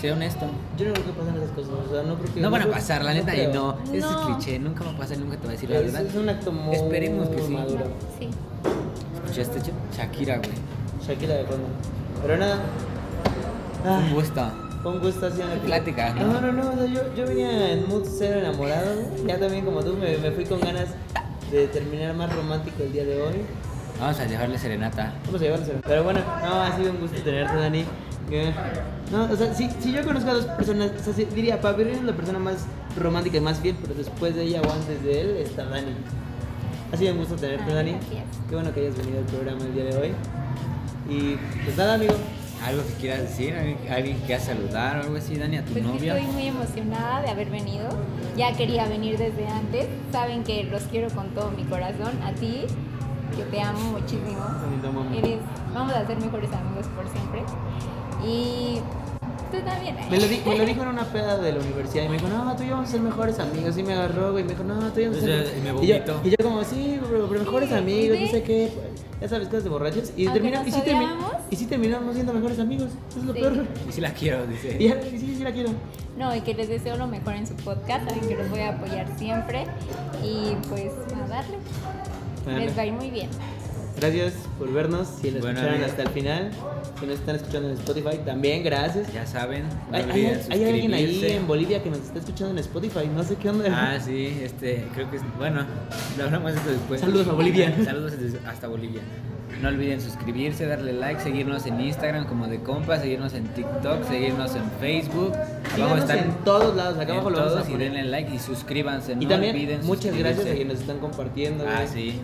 sé honesto. Yo no creo que pasen esas cosas, o sea, no creo que... No van a pasar, la neta, y creo. no. Ese es No. cliché, nunca va a pasar, nunca te va a decir la Es, verdad. es un acto muy Esperemos que sí. maduro. Sí. Escuchaste, Ch- Shakira, güey. Shakira de fondo. Pero nada. Ah, Un gusto. Un gusto así en la Plática, ¿no? No, no, no, o sea, yo, yo venía en mood cero enamorado. Ya también como tú me, me fui con ganas de terminar más romántico el día de hoy. Vamos a llevarle serenata. Vamos a llevárselo. Pero bueno, no, ha sido un gusto tenerte, Dani. No, o sea, si, si yo conozco a dos personas, o sea, sí, diría, Pablo es la persona más romántica y más fiel, pero después de ella o antes de él está Dani. Ha sido un gusto tenerte, Ay, Dani. gracias. Qué bueno que hayas venido al programa el día de hoy. Y pues nada, amigo. ¿Algo que quieras decir? ¿Alguien- ¿Alguien que quieras saludar o algo así, Dani, a tu Pues novia? estoy muy emocionada de haber venido. Ya quería venir desde antes. Saben que los quiero con todo mi corazón. A ti, que te amo muchísimo. Eres, vamos a ser mejores amigos por siempre. Y tú también. Me lo, di- me lo dijo en una peda de la universidad y me dijo, no, tú y yo vamos a ser mejores amigos. Y me agarró, güey, y me dijo, no, tú y yo vamos a ser O sea, y yo, vomitó. y yo como, sí, bro, pero mejores Sí, amigos, ¿y no sé qué. Ya sabes, cosas de borrachos. Y, termina, y, sí termi- odiábamos. y sí terminamos siendo mejores amigos. Eso es lo Sí. peor. Y si la quiero, dice. Y sí, sí la quiero. No, y que les deseo lo mejor en su podcast. Saben que los voy a apoyar siempre. Y pues a darle. Les va a ir muy bien. Gracias por vernos. Si nos Bueno, escucharon hasta el final, si nos están escuchando en Spotify, también gracias. Ya saben, no Hay, hay- olviden hay alguien ahí en Bolivia que nos está escuchando en Spotify. No sé qué onda. Ah, sí, este, creo que es, bueno, lo hablamos de esto después. Saludos a Bolivia. Saludos desde- hasta Bolivia. No olviden suscribirse, darle like, seguirnos en Instagram como de compas, seguirnos en TikTok, seguirnos en Facebook. Están en todos lados. Acá abajo lo vamos todos a y denle like y suscríbanse. Y no también olviden muchas gracias a quienes están compartiendo. Ah, güey. sí.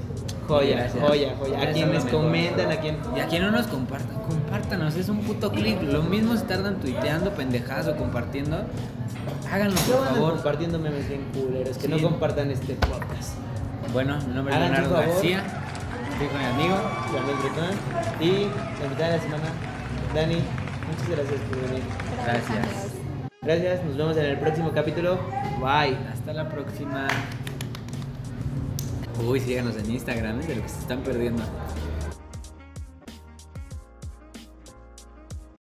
Joya, Gracias. joya, joya. a quienes comentan, a quien... Y a quien no nos compartan, compártanos, es un puto clic. Lo mismo si tardan tuiteando pendejadas o compartiendo. Háganlo, por favor. compartiendo memes bien culeros, que Sí. no compartan este podcast. Bueno, mi nombre es Leonardo favor. García. Estoy con mi amigo. Daniel Bretón y la invitada de la semana, Dani. Muchas gracias por venir. Gracias. Gracias, nos vemos en el próximo capítulo. Bye. Hasta la próxima. Uy, síganos en Instagram, es de lo que se están perdiendo.